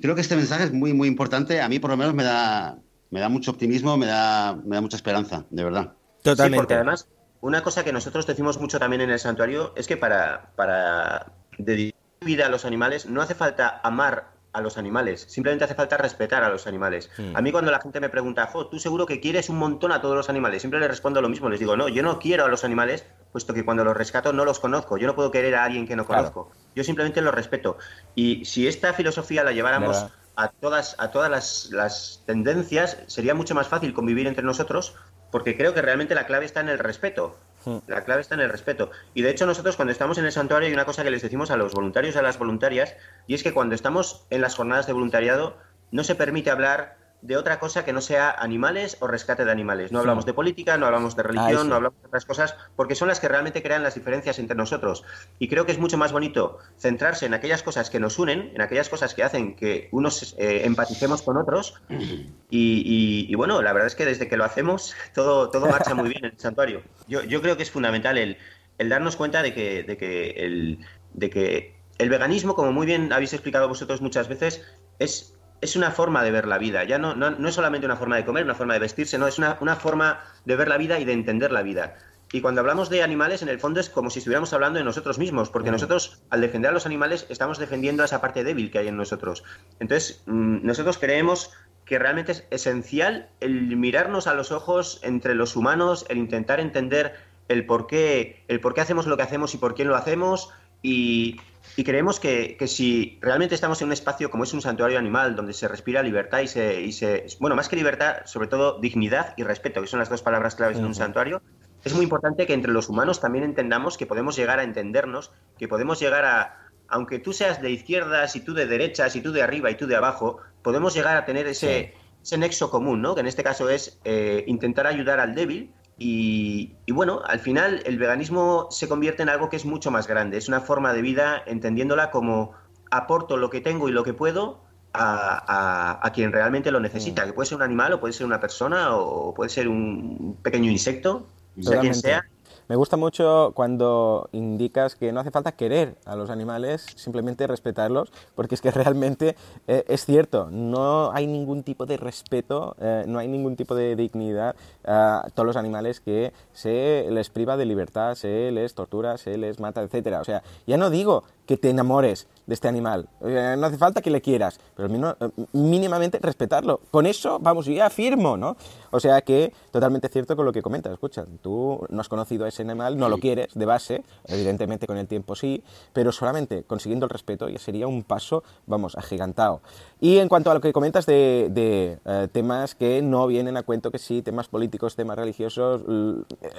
creo que este mensaje es muy, muy importante. A mí por lo menos me da, me da mucho optimismo, me da, me da mucha esperanza, de verdad. Totalmente. porque además una cosa que nosotros decimos mucho también en el santuario es que para, para dedicar vida a los animales no hace falta amar a los animales, simplemente hace falta respetar a los animales. A mí cuando la gente me pregunta, jo, tú seguro que quieres un montón a todos los animales, siempre le respondo lo mismo, les digo, no, yo no quiero a los animales, puesto que cuando los rescato no los conozco, yo no puedo querer a alguien que no conozco, yo simplemente los respeto. Y si esta filosofía la lleváramos a todas, a todas las, las tendencias, sería mucho más fácil convivir entre nosotros porque creo que realmente la clave está en el respeto. Hmm. La clave está en el respeto. Y de hecho nosotros cuando estamos en el santuario hay una cosa que les decimos a los voluntarios y a las voluntarias, y es que cuando estamos en las jornadas de voluntariado no se permite hablar de otra cosa que no sea animales o rescate de animales. No hablamos de política, no hablamos de religión, no hablamos de otras cosas, porque son las que realmente crean las diferencias entre nosotros. Y creo que es mucho más bonito centrarse en aquellas cosas que nos unen, en aquellas cosas que hacen que unos eh, empaticemos con otros. Y, bueno, la verdad es que desde que lo hacemos, todo, todo marcha muy bien en el santuario. Yo, yo creo que es fundamental el, el darnos cuenta de que, de que el, de que el veganismo, como muy bien habéis explicado vosotros muchas veces, es es una forma de ver la vida. Ya no, no, es solamente una forma de comer, una forma de vestirse, no, es una, forma de ver la vida y de entender la vida. Y cuando hablamos de animales, en el fondo es como si estuviéramos hablando de nosotros mismos, porque nosotros, al defender a los animales, estamos defendiendo a esa parte débil que hay en nosotros. Entonces, mm, nosotros creemos que realmente es esencial el mirarnos a los ojos entre los humanos, el intentar entender el por qué, el por qué hacemos lo que hacemos y por quién lo hacemos, y, y creemos que, si realmente estamos en un espacio como es un santuario animal, donde se respira libertad y se, y se, Bueno, más que libertad, sobre todo dignidad y respeto, que son las dos palabras claves en un santuario, es muy importante que entre los humanos también entendamos que podemos llegar a entendernos, que podemos llegar a... Aunque tú seas de izquierdas y tú de derechas y tú de arriba y tú de abajo, podemos llegar a tener ese, ese nexo común, ¿no? Que en este caso es eh, intentar ayudar al débil y, bueno, al final el veganismo se convierte en algo que es mucho más grande. Es una forma de vida entendiéndola como aporto lo que tengo y lo que puedo a, quien realmente lo necesita, mm. que puede ser un animal o puede ser una persona o puede ser un pequeño insecto, sea quien sea. Me gusta mucho cuando indicas que no hace falta querer a los animales, simplemente respetarlos, porque es que realmente eh, es cierto, no hay ningún tipo de respeto, eh, no hay ningún tipo de dignidad a todos los animales que se les priva de libertad, se les tortura, se les mata, etcétera. O sea, ya no digo que te enamores de este animal. no hace falta que le quieras, pero eh, mínimamente respetarlo. Con eso, vamos, yo ya afirmo, ¿no? O sea que totalmente cierto con lo que comentas. Escucha, tú no has conocido a ese animal, no lo quieres de base, evidentemente con el tiempo sí, pero solamente consiguiendo el respeto ya sería un paso, vamos, agigantado. Y en cuanto a lo que comentas de, eh, temas que no vienen a cuento, que sí, temas políticos, temas religiosos,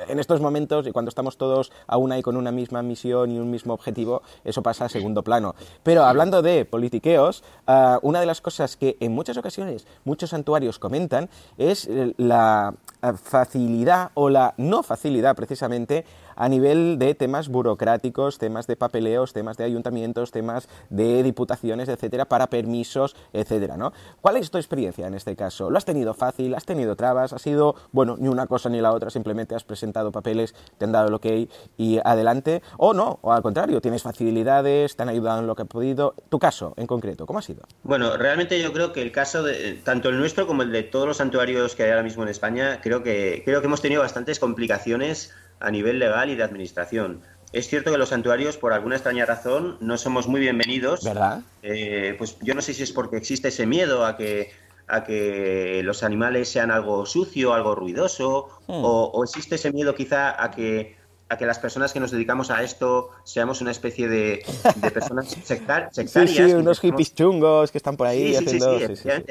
en estos momentos y cuando estamos todos a una y con una misma misión y un mismo objetivo, eso pasa a segundo plano. Pero hablando de politiqueos, ah, una de las cosas que en muchas ocasiones muchos santuarios comentan es la facilidad o la no facilidad precisamente a nivel de temas burocráticos, temas de papeleos, temas de ayuntamientos, temas de diputaciones, etcétera, para permisos, etcétera, ¿no? ¿Cuál es tu experiencia en este caso? ¿Lo has tenido fácil? ¿Has tenido trabas? ¿Ha sido, bueno, ni una cosa ni la otra, simplemente has presentado papeles, te han dado el ok y adelante? ¿O no? O al contrario, tienes facilidades, te han ayudado en lo que has podido. ¿Tu caso en concreto, cómo ha sido? Bueno, realmente yo creo que el caso de tanto el nuestro como el de todos los santuarios que hay ahora mismo en España, creo que, creo que hemos tenido bastantes complicaciones a nivel legal y de administración. Es cierto que los santuarios, por alguna extraña razón, no somos muy bienvenidos. ¿Verdad? Eh, pues yo no sé si es porque existe ese miedo a que, a que los animales sean algo sucio, algo ruidoso, hmm. o, existe ese miedo quizá a que a que las personas que nos dedicamos a esto seamos una especie de, personas sectarias. Sí, sí, unos hippies chungos que están por ahí haciendo...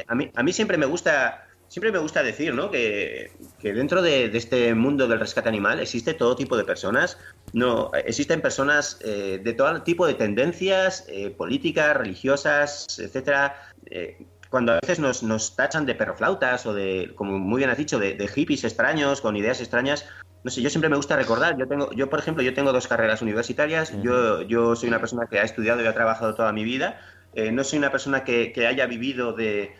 a, mí, a mí siempre me gusta siempre me gusta decir ¿no? que, dentro de, este mundo del rescate animal existe todo tipo de personas. No, existen personas eh, de todo tipo de tendencias eh, políticas, religiosas, etcétera. Eh, cuando a veces nos, nos, tachan de perroflautas o de, como muy bien has dicho, de, de, hippies extraños, con ideas extrañas, no sé, yo siempre me gusta recordar, yo tengo, yo por ejemplo, yo tengo dos carreras universitarias, yo, yo soy una persona que ha estudiado y ha trabajado toda mi vida, eh, no soy una persona que, haya vivido de,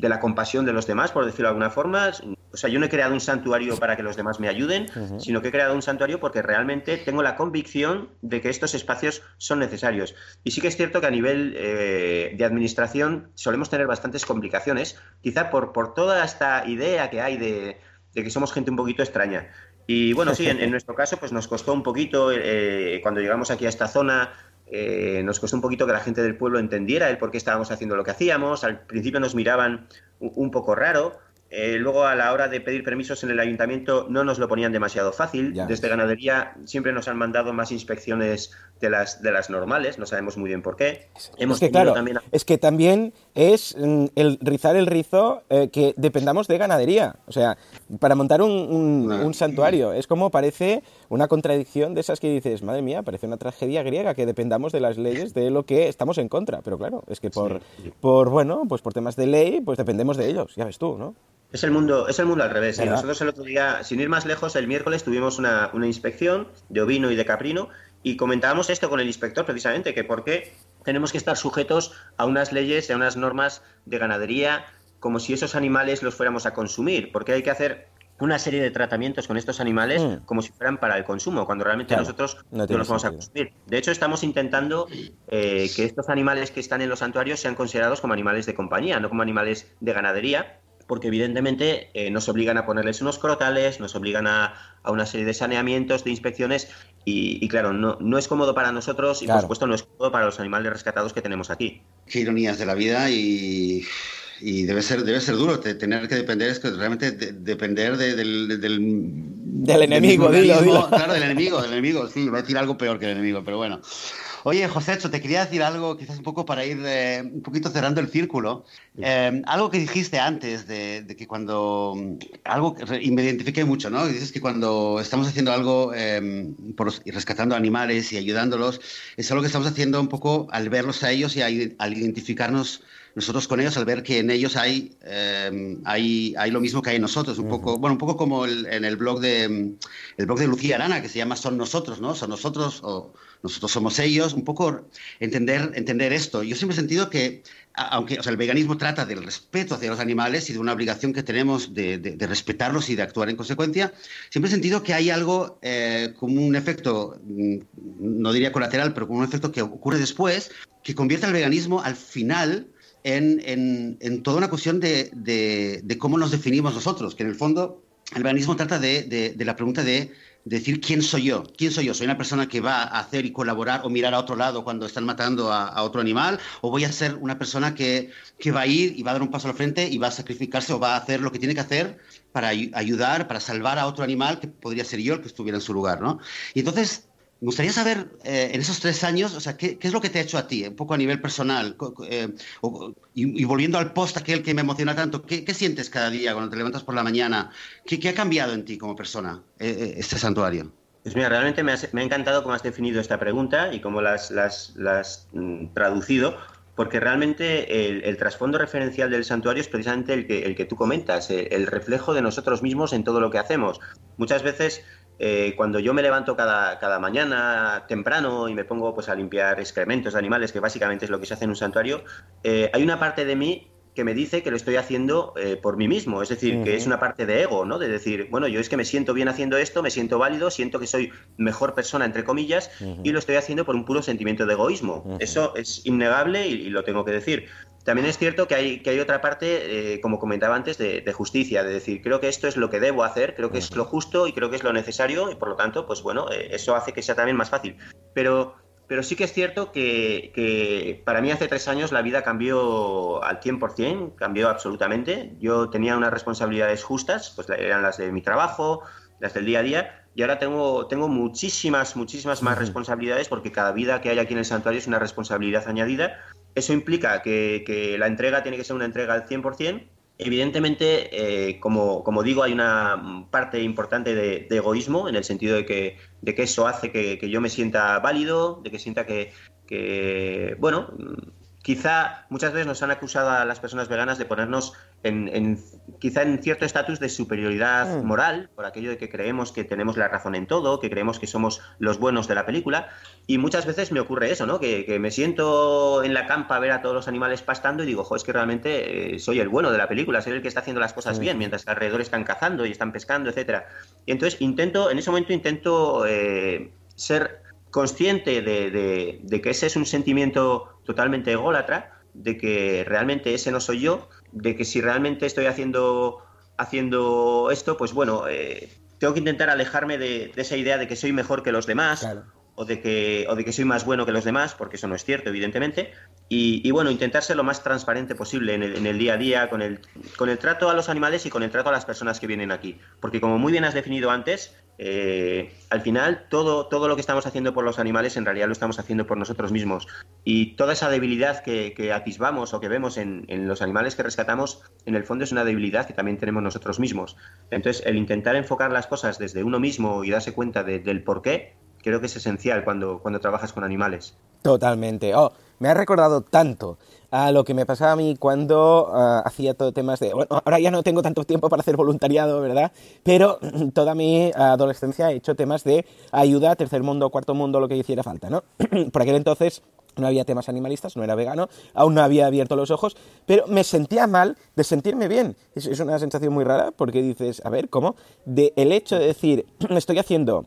la compasión de los demás, por decirlo de alguna forma. O sea, yo no he creado un santuario para que los demás me ayuden, sino que he creado un santuario porque realmente tengo la convicción de que estos espacios son necesarios. Y sí que es cierto que a nivel eh, de administración solemos tener bastantes complicaciones, quizá por, por toda esta idea que hay de, que somos gente un poquito extraña. Y bueno, sí, en, nuestro caso, pues nos costó un poquito eh, cuando llegamos aquí a esta zona eh, nos costó un poquito que la gente del pueblo entendiera el por qué estábamos haciendo lo que hacíamos. Al principio nos miraban un poco raro, eh, luego, a la hora de pedir permisos en el ayuntamiento, no nos lo ponían demasiado fácil. Desde ganadería siempre nos han mandado más inspecciones de las, de las normales, no sabemos muy bien por qué. Hemos es que, claro, también... es que también es mm, el rizar el rizo eh, que dependamos de ganadería. O sea, para montar un, santuario, es como parece una contradicción de esas que dices, madre mía, parece una tragedia griega que dependamos de las leyes de lo que estamos en contra. Pero claro, es que por, por bueno, pues por temas de ley, pues dependemos de ellos, ya ves tú, ¿no? Es el mundo, es el mundo al revés. Y nosotros el otro día, sin ir más lejos, el miércoles tuvimos una, inspección de ovino y de caprino y comentábamos esto con el inspector precisamente, que por qué tenemos que estar sujetos a unas leyes, a unas normas de ganadería, como si esos animales los fuéramos a consumir, porque hay que hacer una serie de tratamientos con estos animales mm. como si fueran para el consumo, cuando realmente nosotros no, los vamos a consumir. De hecho, estamos intentando eh, que estos animales que están en los santuarios sean considerados como animales de compañía, no como animales de ganadería, porque evidentemente eh, nos obligan a ponerles unos crotales, nos obligan a, una serie de saneamientos, de inspecciones, y, claro, no, no, es cómodo para nosotros y por supuesto no es cómodo para los animales rescatados que tenemos aquí. Qué ironías de la vida y, debe, ser, debe ser duro tener que depender, es que realmente depender del, del, del, enemigo, dilo, Claro, del enemigo, del enemigo, sí, va a decir algo peor que el enemigo, pero bueno. Oye, José, te quería decir algo, quizás un poco para ir eh, un poquito cerrando el círculo. Eh, algo que dijiste antes de, que cuando. Algo y me identifiqué mucho, ¿no? Dices que cuando estamos haciendo algo em, por, rescatando animales y ayudándolos, es algo que estamos haciendo un poco al verlos a ellos y al identificarnos nosotros con ellos al ver que en ellos hay, em, hay, hay, lo mismo que hay en nosotros, un poco, bueno, un poco como en el blog de el blog de Lucía Arana, que se llama Son Nosotros, ¿no? Son nosotros o nosotros somos ellos, un poco entender, entender esto. Yo siempre he sentido que, aunque o sea, el veganismo trata del respeto hacia los animales y de una obligación que tenemos de, de, respetarlos y de actuar en consecuencia, siempre he sentido que hay algo eh, como un efecto, mm, no diría colateral, pero como un efecto que ocurre después, que convierte al veganismo al final en, en, toda una cuestión de, de, cómo nos definimos nosotros, que en el fondo el veganismo trata de, la pregunta de decir quién soy yo, quién soy yo, soy una persona que va a hacer y colaborar o mirar a otro lado cuando están matando a, otro animal, o voy a ser una persona que, que, va a ir y va a dar un paso al frente y va a sacrificarse o va a hacer lo que tiene que hacer para ayudar, para salvar a otro animal que podría ser yo que estuviera en su lugar, ¿no? Y entonces me gustaría saber, eh, en esos tres años, o sea, ¿qué, es lo que te ha hecho a ti, un poco a nivel personal? Eh, y, volviendo al post aquel que me emociona tanto, ¿qué, sientes cada día cuando te levantas por la mañana? ¿Qué, ha cambiado en ti como persona eh, este santuario? Pues mira, realmente me, ha encantado cómo has definido esta pregunta y cómo la has, mm, traducido, porque realmente el, trasfondo referencial del santuario es precisamente el que, el que tú comentas, el reflejo de nosotros mismos en todo lo que hacemos. Muchas veces eh, cuando yo me levanto cada, cada, mañana temprano y me pongo pues, a limpiar excrementos de animales, que básicamente es lo que se hace en un santuario, eh, hay una parte de mí que me dice que lo estoy haciendo eh, por mí mismo, es decir, que es una parte de ego, ¿no? De decir, bueno, yo es que me siento bien haciendo esto, me siento válido, siento que soy mejor persona, entre comillas, y lo estoy haciendo por un puro sentimiento de egoísmo. Eso es innegable y, lo tengo que decir. También es cierto que hay, que hay otra parte, eh, como comentaba antes, de, justicia, de decir, creo que esto es lo que debo hacer, creo que es lo justo y creo que es lo necesario y por lo tanto, pues bueno, eh, eso hace que sea también más fácil. Pero pero sí que es cierto que, para mí hace tres años la vida cambió al 100%, cambió absolutamente. Yo tenía unas responsabilidades justas, pues eran las de mi trabajo, las del día a día, y ahora tengo, tengo muchísimas, muchísimas más responsabilidades porque cada vida que hay aquí en el santuario es una responsabilidad añadida. Eso implica que, que la entrega tiene que ser una entrega al 100%, Evidentemente, eh, como, como, digo, hay una parte importante de, egoísmo en el sentido de que, de que eso hace que, que, yo me sienta válido, de que sienta que, que bueno, quizá muchas veces nos han acusado a las personas veganas de ponernos en, quizá en cierto estatus de superioridad mm. moral, por aquello de que creemos que tenemos la razón en todo, que creemos que somos los buenos de la película, y muchas veces me ocurre eso, ¿no? Que, me siento en la campa a ver a todos los animales pastando y digo, jo, es que realmente eh, soy el bueno de la película, soy el que está haciendo las cosas bien, mientras que alrededor están cazando y están pescando, etcétera. Y entonces intento, en ese momento intento eh, ser consciente de, que ese es un sentimiento totalmente ególatra, de que realmente ese no soy yo, de que si realmente estoy haciendo, haciendo esto, pues bueno, eh, tengo que intentar alejarme de, esa idea de que soy mejor que los demás. O de, que, o de que soy más bueno que los demás, porque eso no es cierto, evidentemente, y, bueno, intentar ser lo más transparente posible en el, en el, día a día, con el, con el trato a los animales y con el trato a las personas que vienen aquí. Porque como muy bien has definido antes, eh, al final todo, todo lo que estamos haciendo por los animales en realidad lo estamos haciendo por nosotros mismos. Y toda esa debilidad que, atisbamos o que vemos en, los animales que rescatamos, en el fondo es una debilidad que también tenemos nosotros mismos. Entonces, el intentar enfocar las cosas desde uno mismo y darse cuenta del por qué, creo que es esencial cuando, cuando trabajas con animales. Totalmente. Oh, me ha recordado tanto a lo que me pasaba a mí cuando ah, hacía todo temas de... Bueno, ahora ya no tengo tanto tiempo para hacer voluntariado, ¿verdad? Pero toda mi adolescencia he hecho temas de ayuda, tercer mundo, cuarto mundo, lo que hiciera falta, ¿no? Por aquel entonces no había temas animalistas, no era vegano, aún no había abierto los ojos, pero me sentía mal de sentirme bien. Es, una sensación muy rara porque dices, a ver, ¿cómo? De el hecho de decir, estoy haciendo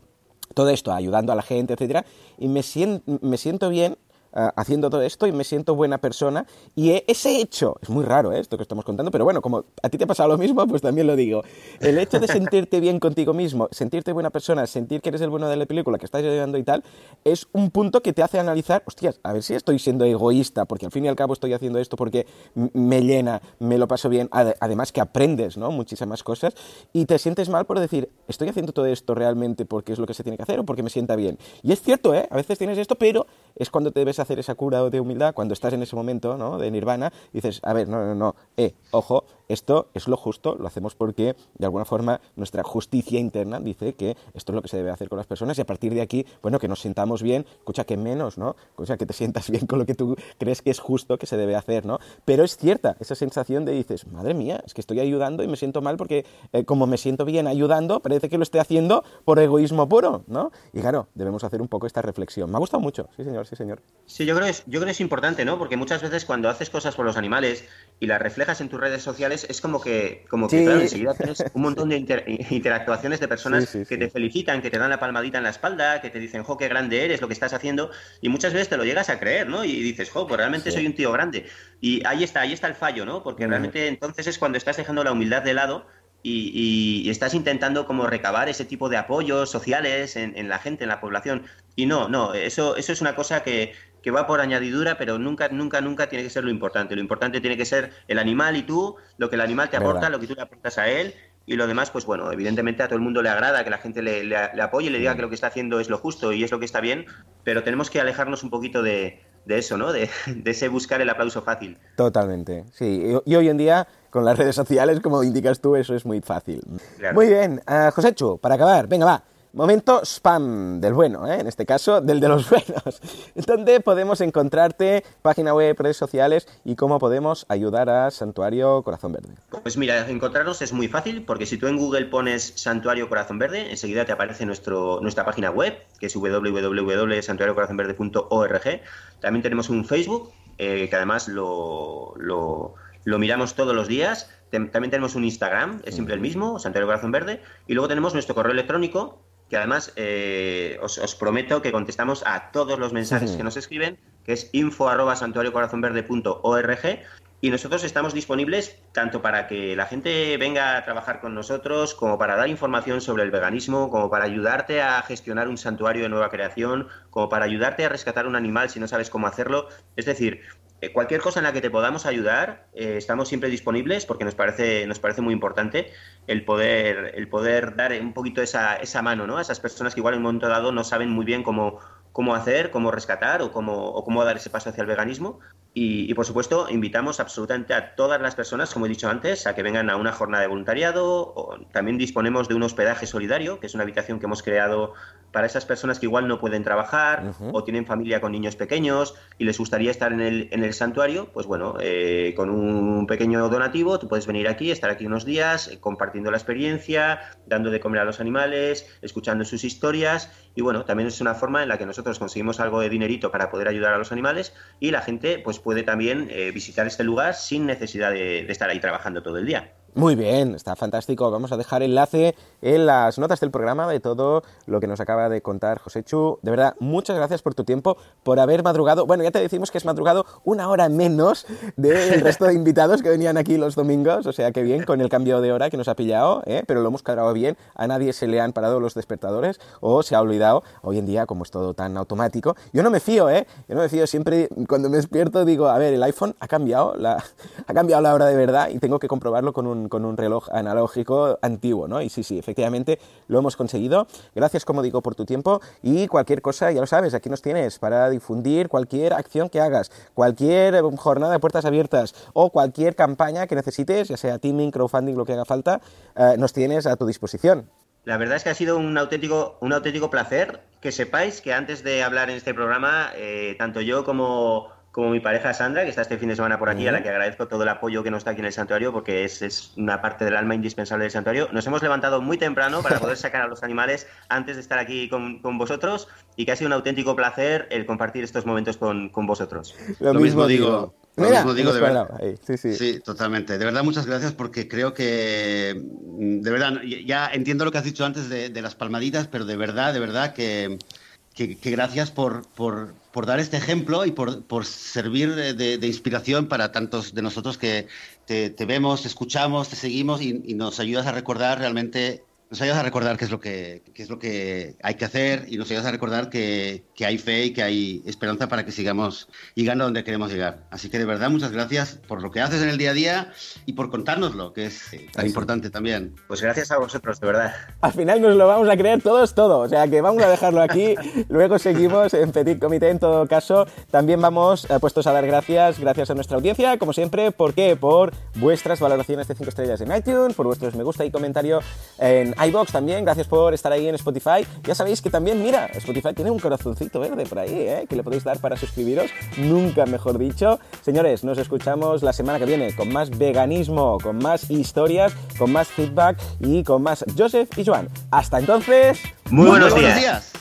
todo esto, ayudando a la gente, etcétera, y me siento, me siento bien Ah, haciendo todo esto y me siento buena persona. Y ese hecho, es muy raro ¿eh? esto que estamos contando, pero bueno, como a ti te ha pasado lo mismo, pues también lo digo. El hecho de sentirte bien contigo mismo, sentirte buena persona, sentir que eres el bueno de la película, que estás ayudando y tal, es un punto que te hace analizar, hostias, a ver si estoy siendo egoísta, porque al fin y al cabo estoy haciendo esto porque me llena, me lo paso bien, además que aprendes, ¿no? Muchísimas cosas, y te sientes mal por decir, estoy haciendo todo esto realmente porque es lo que se tiene que hacer o porque me sienta bien. Y es cierto, ¿eh? A veces tienes esto, pero es cuando te debes hacer esa cura de humildad, cuando estás en ese momento ¿no? de nirvana, dices, a ver, no, no, no, eh, ojo, esto es lo justo, lo hacemos porque de alguna forma nuestra justicia interna dice que esto es lo que se debe hacer con las personas y a partir de aquí, bueno, que nos sintamos bien, escucha que menos, ¿no? Escucha que te sientas bien con lo que tú crees que es justo que se debe hacer, ¿no? Pero es cierta esa sensación de dices, madre mía, es que estoy ayudando y me siento mal porque eh, como me siento bien ayudando, parece que lo estoy haciendo por egoísmo puro, ¿no? Y claro, debemos hacer un poco esta reflexión. Me ha gustado mucho, sí señor, sí señor. Sí, yo creo es, yo creo que es importante, ¿no? Porque muchas veces cuando haces cosas por los animales y las reflejas en tus redes sociales, es como que, como que claro, enseguida tienes un montón de interactuaciones de personas que te felicitan, que te dan la palmadita en la espalda, que te dicen, jo, qué grande eres, lo que estás haciendo, y muchas veces te lo llegas a creer, ¿no? Y dices, jo, pues realmente soy un tío grande. Y ahí está, ahí está el fallo, ¿no? Porque realmente entonces es cuando estás dejando la humildad de lado y, estás intentando como recabar ese tipo de apoyos sociales en, en, la gente, en la población. Y no, no, eso, eso es una cosa que, que va por añadidura, pero nunca, nunca, nunca tiene que ser lo importante. Lo importante tiene que ser el animal y tú, lo que el animal te aporta, lo que tú le aportas a él, y lo demás, pues bueno, evidentemente a todo el mundo le agrada que la gente le, le, apoye, le diga que lo que está haciendo es lo justo y es lo que está bien, pero tenemos que alejarnos un poquito de, eso, ¿no? De, ese buscar el aplauso fácil. Totalmente, sí. Y, hoy en día, con las redes sociales, como indicas tú, eso es muy fácil. Muy bien, uh, Joséchu, para acabar, venga, va. Momento spam del bueno, ¿eh? en este caso del de los buenos, donde podemos encontrarte página web, redes sociales y cómo podemos ayudar a Santuario Corazón Verde. Pues mira, encontrarnos es muy fácil porque si tú en Google pones Santuario Corazón Verde, enseguida te aparece nuestro, nuestra página web, que es www.santuariocorazonverde.org. También tenemos un Facebook, eh, que además lo, lo, lo miramos todos los días. También tenemos un Instagram, es siempre el mismo, Santuario Corazón Verde. Y luego tenemos nuestro correo electrónico, que además eh, os, prometo que contestamos a todos los mensajes que nos escriben, que es info arroba santuariocorazonverde.org y nosotros estamos disponibles tanto para que la gente venga a trabajar con nosotros, como para dar información sobre el veganismo, como para ayudarte a gestionar un santuario de nueva creación, como para ayudarte a rescatar un animal si no sabes cómo hacerlo. Es decir, cualquier cosa en la que te podamos ayudar, eh, estamos siempre disponibles porque nos parece, nos parece muy importante el poder, el poder dar un poquito esa, esa mano ¿no? a esas personas que igual en un momento dado no saben muy bien cómo, cómo hacer, cómo rescatar o cómo, o cómo dar ese paso hacia el veganismo. Y, por supuesto, invitamos absolutamente a todas las personas, como he dicho antes, a que vengan a una jornada de voluntariado. O también disponemos de un hospedaje solidario, que es una habitación que hemos creado para esas personas que igual no pueden trabajar o tienen familia con niños pequeños y les gustaría estar en el, en el santuario. Pues bueno, eh, con un pequeño donativo, tú puedes venir aquí, estar aquí unos días, eh, compartiendo la experiencia, dando de comer a los animales, escuchando sus historias. Y bueno, también es una forma en la que nosotros conseguimos algo de dinerito para poder ayudar a los animales y la gente pues puede también eh, visitar este lugar sin necesidad de estar ahí trabajando todo el día. Muy bien, está fantástico. Vamos a dejar enlace en las notas del programa de todo lo que nos acaba de contar José Chu. De verdad, muchas gracias por tu tiempo, por haber madrugado. Bueno, ya te decimos que es madrugado una hora menos del resto de invitados que venían aquí los domingos. O sea que bien, con el cambio de hora que nos ha pillado, ¿eh? pero lo hemos cargado bien. A nadie se le han parado los despertadores o se ha olvidado. Hoy en día, como es todo tan automático, yo no me fío, ¿eh? Yo no me fío. Siempre cuando me despierto digo, a ver, el iPhone ha cambiado la, ha cambiado la hora de verdad y tengo que comprobarlo con un con un reloj analógico antiguo, ¿no? Y sí, sí, efectivamente lo hemos conseguido. Gracias, como digo, por tu tiempo y cualquier cosa, ya lo sabes, aquí nos tienes para difundir cualquier acción que hagas, cualquier jornada de puertas abiertas o cualquier campaña que necesites, ya sea teaming, crowdfunding, lo que haga falta, eh, nos tienes a tu disposición. La verdad es que ha sido un auténtico, un auténtico placer que sepáis que antes de hablar en este programa, eh, tanto yo como como mi pareja Sandra, que está este fin de semana por aquí, a la que agradezco todo el apoyo que nos da aquí en el santuario, porque es, es, una parte del alma indispensable del santuario. Nos hemos levantado muy temprano para poder sacar a los animales antes de estar aquí con, con vosotros y que ha sido un auténtico placer el compartir estos momentos con, con vosotros. Lo, mismo digo. Lo mismo digo, de verdad. Sí, sí. sí, totalmente. De verdad, muchas gracias porque creo que, de verdad, ya entiendo lo que has dicho antes de, de las palmaditas, pero de verdad, de verdad que que, gracias por, por, por, dar este ejemplo y por, por servir de, inspiración para tantos de nosotros que te, vemos, te escuchamos, te seguimos y, y, nos ayudas a recordar realmente nos ayudas a recordar qué es lo que, es lo que hay que hacer y nos ayudas a recordar que, hay fe y que hay esperanza para que sigamos llegando a donde queremos llegar. Así que de verdad, muchas gracias por lo que haces en el día a día y por contárnoslo, que es tan importante también. Pues gracias a vosotros, de verdad. Al final nos lo vamos a creer todos todo, o sea que vamos a dejarlo aquí, luego seguimos en Petit Comité en todo caso. También vamos eh, puestos a dar gracias, gracias a nuestra audiencia, como siempre, ¿por qué? Por vuestras valoraciones de 5 estrellas en iTunes, por vuestros me gusta y comentario en iBox también, gracias por estar ahí en Spotify. Ya sabéis que también, mira, Spotify tiene un corazoncito verde por ahí, ¿eh? que le podéis dar para suscribiros, nunca mejor dicho. Señores, nos escuchamos la semana que viene con más veganismo, con más historias, con más feedback y con más Joseph y Joan. Hasta entonces, muy, buenos, días.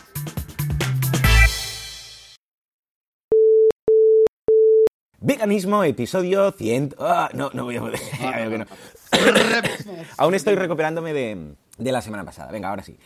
Veganismo, episodio 100... Ah, no, no voy a poder. Aún estoy recuperándome de, de la semana pasada. Venga, ahora sí.